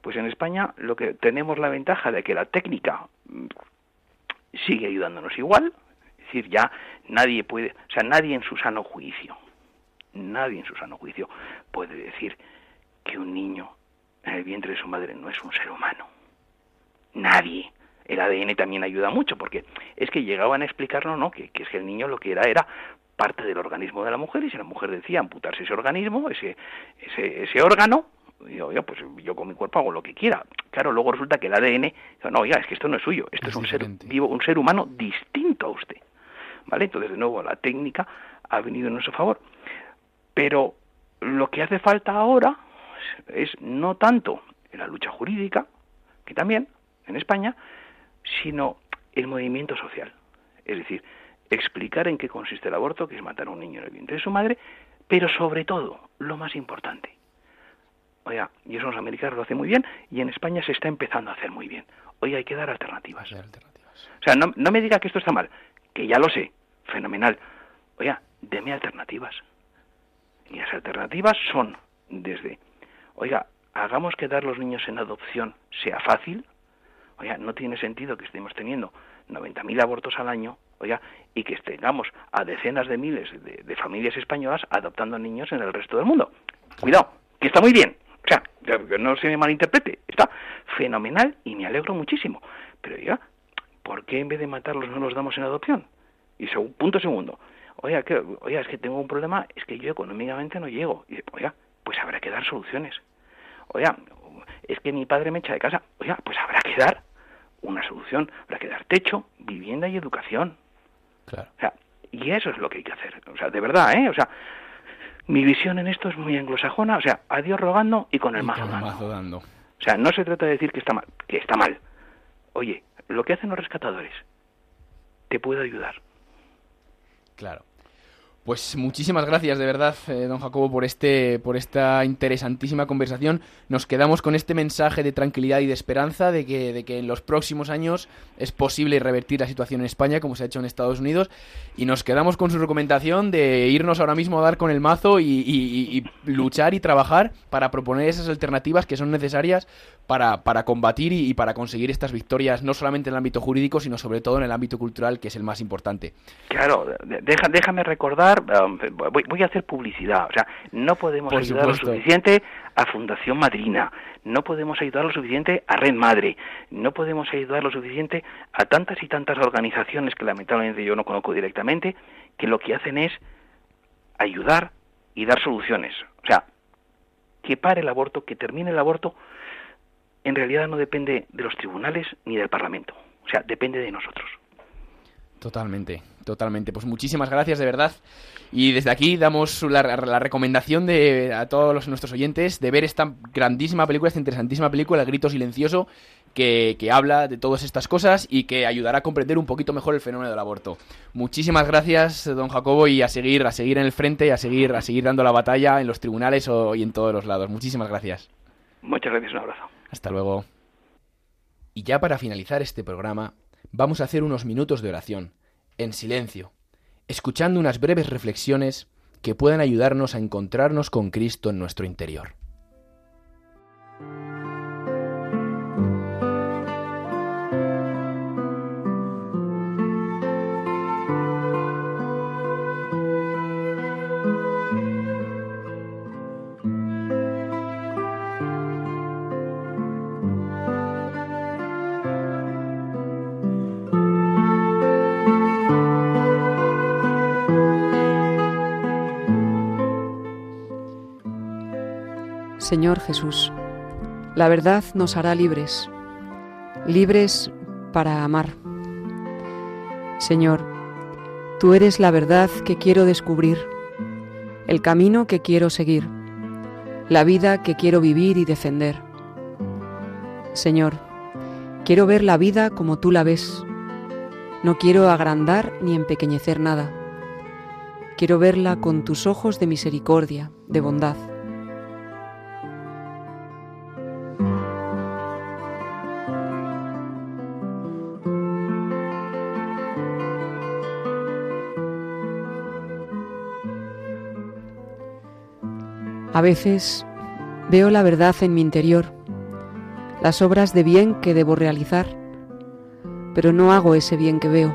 Speaker 6: Pues en España lo que tenemos la ventaja de que la técnica mm, sigue ayudándonos igual, es decir, ya nadie puede, o sea, nadie en su sano juicio, nadie en su sano juicio puede decir que un niño en el vientre de su madre no es un ser humano. Nadie. El ADN también ayuda mucho, porque es que llegaban a explicarnos, ¿no? Que, que es que el niño lo que era era parte del organismo de la mujer y si la mujer decía amputarse ese organismo, ese, ese, ese órgano, yo, pues yo con mi cuerpo hago lo que quiera. Claro, luego resulta que el ADN, no, oiga, es que esto no es suyo, esto es, un ser vivo, un ser humano distinto a usted. ¿Vale? Entonces, de nuevo, la técnica ha venido en nuestro favor. Pero lo que hace falta ahora es no tanto en la lucha jurídica, que también en España, sino el movimiento social. Es decir, explicar en qué consiste el aborto, que es matar a un niño en el vientre de su madre, pero sobre todo, lo más importante. Oiga, y eso los americanos lo hacen muy bien y en España se está empezando a hacer muy bien. Oiga, hay que dar alternativas. O sea, no, no me diga que esto está mal, que ya lo sé, fenomenal. Oiga, deme alternativas. Y las alternativas son desde, oiga, hagamos que dar los niños en adopción sea fácil. Oiga, no tiene sentido que estemos teniendo 90.000 abortos al año oiga, y que tengamos a decenas de miles de, familias españolas adoptando niños en el resto del mundo. Cuidado, que está muy bien. O sea, que no se me malinterprete, está fenomenal y me alegro muchísimo. Pero oiga, ¿por qué en vez de matarlos no los damos en adopción? Y punto segundo, oiga, que, oiga, es que tengo un problema, es que yo económicamente no llego. Y oiga, pues habrá que dar soluciones. Oiga, es que mi padre me echa de casa. Oiga, pues habrá que dar una solución, habrá que dar techo, vivienda y educación.
Speaker 1: Claro.
Speaker 6: O sea, y eso es lo que hay que hacer. O sea, de verdad, ¿eh? O sea, mi visión en esto es muy anglosajona. O sea, a Dios rogando y con el, mazo, dando. O sea, no se trata de decir que está mal, que está mal. Oye, lo que hacen los rescatadores, te puedo ayudar.
Speaker 1: Claro. Pues muchísimas gracias de verdad, eh, don Jacobo, por este, por esta interesantísima conversación. Nos quedamos con este mensaje de tranquilidad y de esperanza de que, de que en los próximos años es posible revertir la situación en España, como se ha hecho en Estados Unidos, y nos quedamos con su recomendación de irnos ahora mismo a dar con el mazo y, luchar y trabajar para proponer esas alternativas que son necesarias para, para combatir y, para conseguir estas victorias, no solamente en el ámbito jurídico, sino sobre todo en el ámbito cultural, que es el más importante.
Speaker 6: Claro, déjame recordar, um, voy, voy a hacer publicidad, o sea, no podemos
Speaker 1: Por
Speaker 6: ayudar lo suficiente a Fundación Madrina, no podemos ayudar lo suficiente a Red Madre, no podemos ayudar lo suficiente a tantas y tantas organizaciones que lamentablemente yo no conozco directamente, que lo que hacen es ayudar y dar soluciones. O sea, que pare el aborto, que termine el aborto, en realidad no depende de los tribunales ni del Parlamento, o sea, depende de nosotros.
Speaker 1: Totalmente, totalmente. Pues muchísimas gracias, de verdad. Y desde aquí damos la, la recomendación de, a todos los, nuestros oyentes de ver esta grandísima película, esta interesantísima película, El Grito Silencioso, que, que habla de todas estas cosas y que ayudará a comprender un poquito mejor el fenómeno del aborto. Muchísimas gracias, don Jacobo, y a seguir, a seguir en el frente, y a seguir, a seguir dando la batalla en los tribunales o- y en todos los lados. Muchísimas gracias.
Speaker 6: Muchas gracias, un abrazo.
Speaker 1: Hasta luego. Y ya para finalizar este programa, vamos a hacer unos minutos de oración, en silencio, escuchando unas breves reflexiones que puedan ayudarnos a encontrarnos con Cristo en nuestro interior.
Speaker 7: Señor Jesús, la verdad nos hará libres, libres para amar. Señor, tú eres la verdad que quiero descubrir, el camino que quiero seguir, la vida que quiero vivir y defender. Señor, quiero ver la vida como tú la ves. No quiero agrandar ni empequeñecer nada. Quiero verla con tus ojos de misericordia, de bondad. A veces veo la verdad en mi interior, las obras de bien que debo realizar, pero no hago ese bien que veo,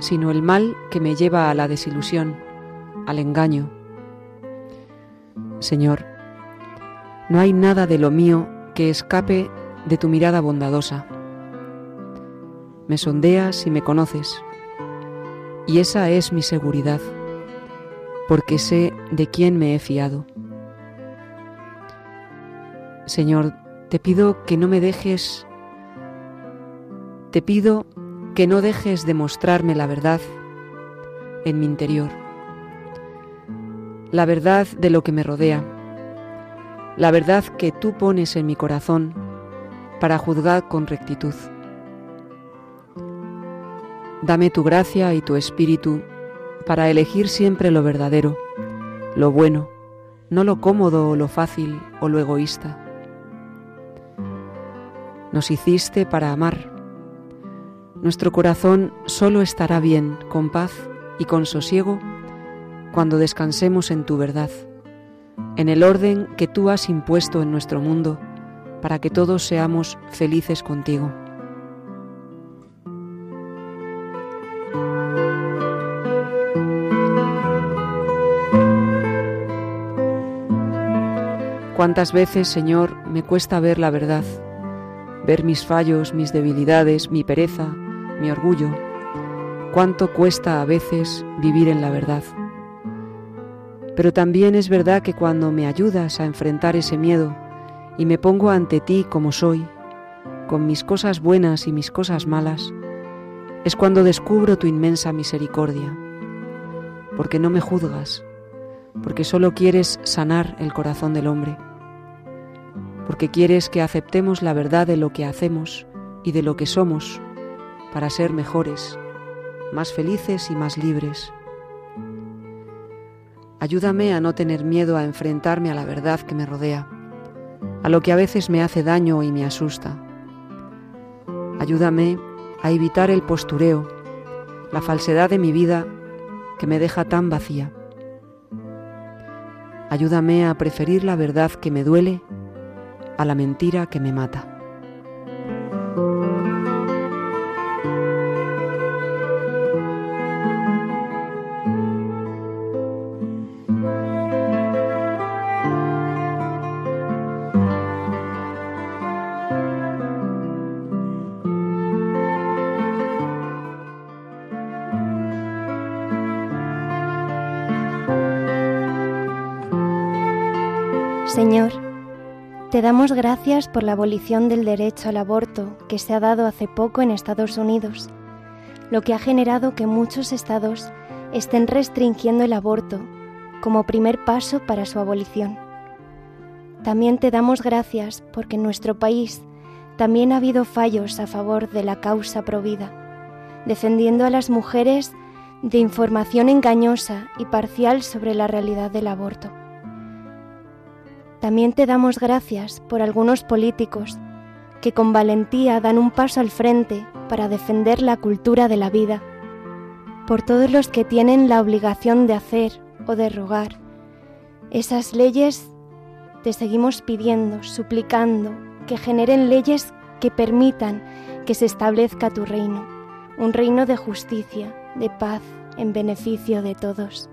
Speaker 7: sino el mal que me lleva a la desilusión, al engaño. Señor, no hay nada de lo mío que escape de tu mirada bondadosa. Me sondeas y me conoces, y esa es mi seguridad, porque sé de quién me he fiado. Señor, te pido que no me dejes, te pido que no dejes de mostrarme la verdad en mi interior, la verdad de lo que me rodea, la verdad que tú pones en mi corazón para juzgar con rectitud. Dame tu gracia y tu espíritu para elegir siempre lo verdadero, lo bueno, no lo cómodo o lo fácil o lo egoísta. Nos hiciste para amar. Nuestro corazón solo estará bien, con paz y con sosiego, cuando descansemos en tu verdad, en el orden que tú has impuesto en nuestro mundo, para que todos seamos felices contigo. Cuántas veces, Señor, me cuesta ver la verdad, ver mis fallos, mis debilidades, mi pereza, mi orgullo. Cuánto cuesta a veces vivir en la verdad. Pero también es verdad que cuando me ayudas a enfrentar ese miedo y me pongo ante ti como soy, con mis cosas buenas y mis cosas malas, es cuando descubro tu inmensa misericordia, porque no me juzgas, porque solo quieres sanar el corazón del hombre, porque quieres que aceptemos la verdad de lo que hacemos y de lo que somos para ser mejores, más felices y más libres. Ayúdame a no tener miedo a enfrentarme a la verdad que me rodea, a lo que a veces me hace daño y me asusta. Ayúdame a evitar el postureo, la falsedad de mi vida que me deja tan vacía. Ayúdame a preferir la verdad que me duele a la mentira que me mata.
Speaker 3: Te damos gracias por la abolición del derecho al aborto que se ha dado hace poco en Estados Unidos, lo que ha generado que muchos estados estén restringiendo el aborto como primer paso para su abolición. También te damos gracias porque en nuestro país también ha habido fallos a favor de la causa provida, defendiendo a las mujeres de información engañosa y parcial sobre la realidad del aborto. También te damos gracias por algunos políticos que con valentía dan un paso al frente para defender la cultura de la vida, por todos los que tienen la obligación de hacer o de rogar. Esas leyes te seguimos pidiendo, suplicando, que generen leyes que permitan que se establezca tu reino, un reino de justicia, de paz, en beneficio de todos.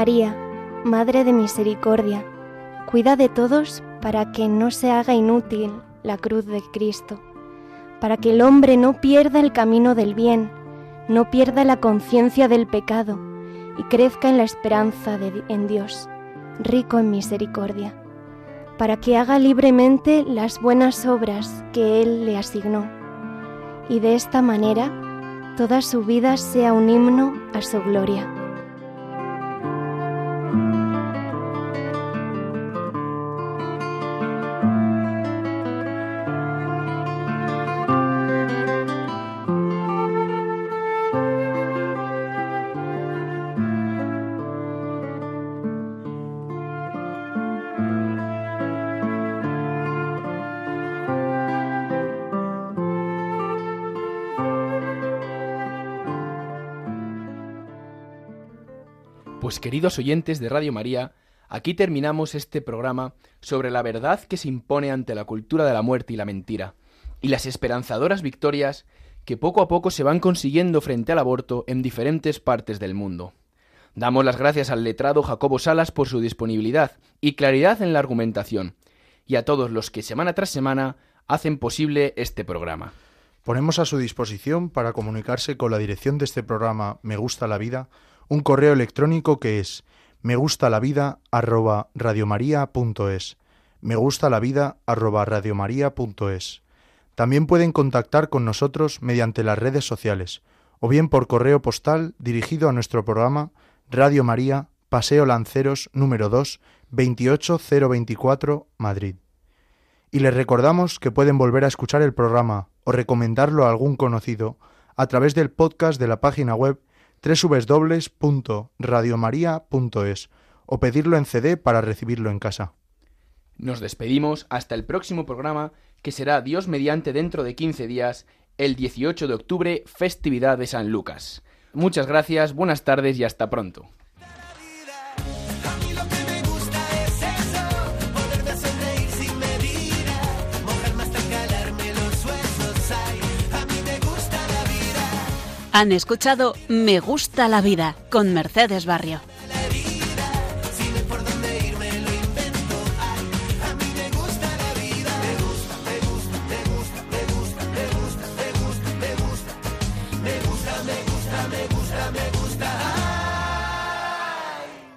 Speaker 3: María, Madre de Misericordia, cuida de todos para que no se haga inútil la cruz de Cristo, para que el hombre no pierda el camino del bien, no pierda la conciencia del pecado y crezca en la esperanza de, en Dios, rico en misericordia, para que haga libremente las buenas obras que Él le asignó, y de esta manera toda su vida sea un himno a su gloria.
Speaker 1: Pues queridos oyentes de Radio María, aquí terminamos este programa sobre la verdad que se impone ante la cultura de la muerte y la mentira, y las esperanzadoras victorias que poco a poco se van consiguiendo frente al aborto en diferentes partes del mundo. Damos las gracias al letrado Jacobo Salas por su disponibilidad y claridad en la argumentación, y a todos los que semana tras semana hacen posible este programa.
Speaker 2: Ponemos a su disposición para comunicarse con la dirección de este programa Me Gusta la Vida un correo electrónico que es me gusta la vida arroba radiomaria.es. Me gusta la vida. También pueden contactar con nosotros mediante las redes sociales o bien por correo postal dirigido a nuestro programa Radio María, Paseo Lanceros número 2, 28024, Madrid. Y les recordamos que pueden volver a escuchar el programa o recomendarlo a algún conocido a través del podcast de la página web www.radiomaria.es o pedirlo en CD para recibirlo en casa.
Speaker 1: Nos despedimos hasta el próximo programa que será Dios mediante dentro de 15 días, el 18 de octubre, festividad de San Lucas. Muchas gracias, buenas tardes y hasta pronto.
Speaker 8: Han escuchado Me gusta la vida con Mercedes Barrio.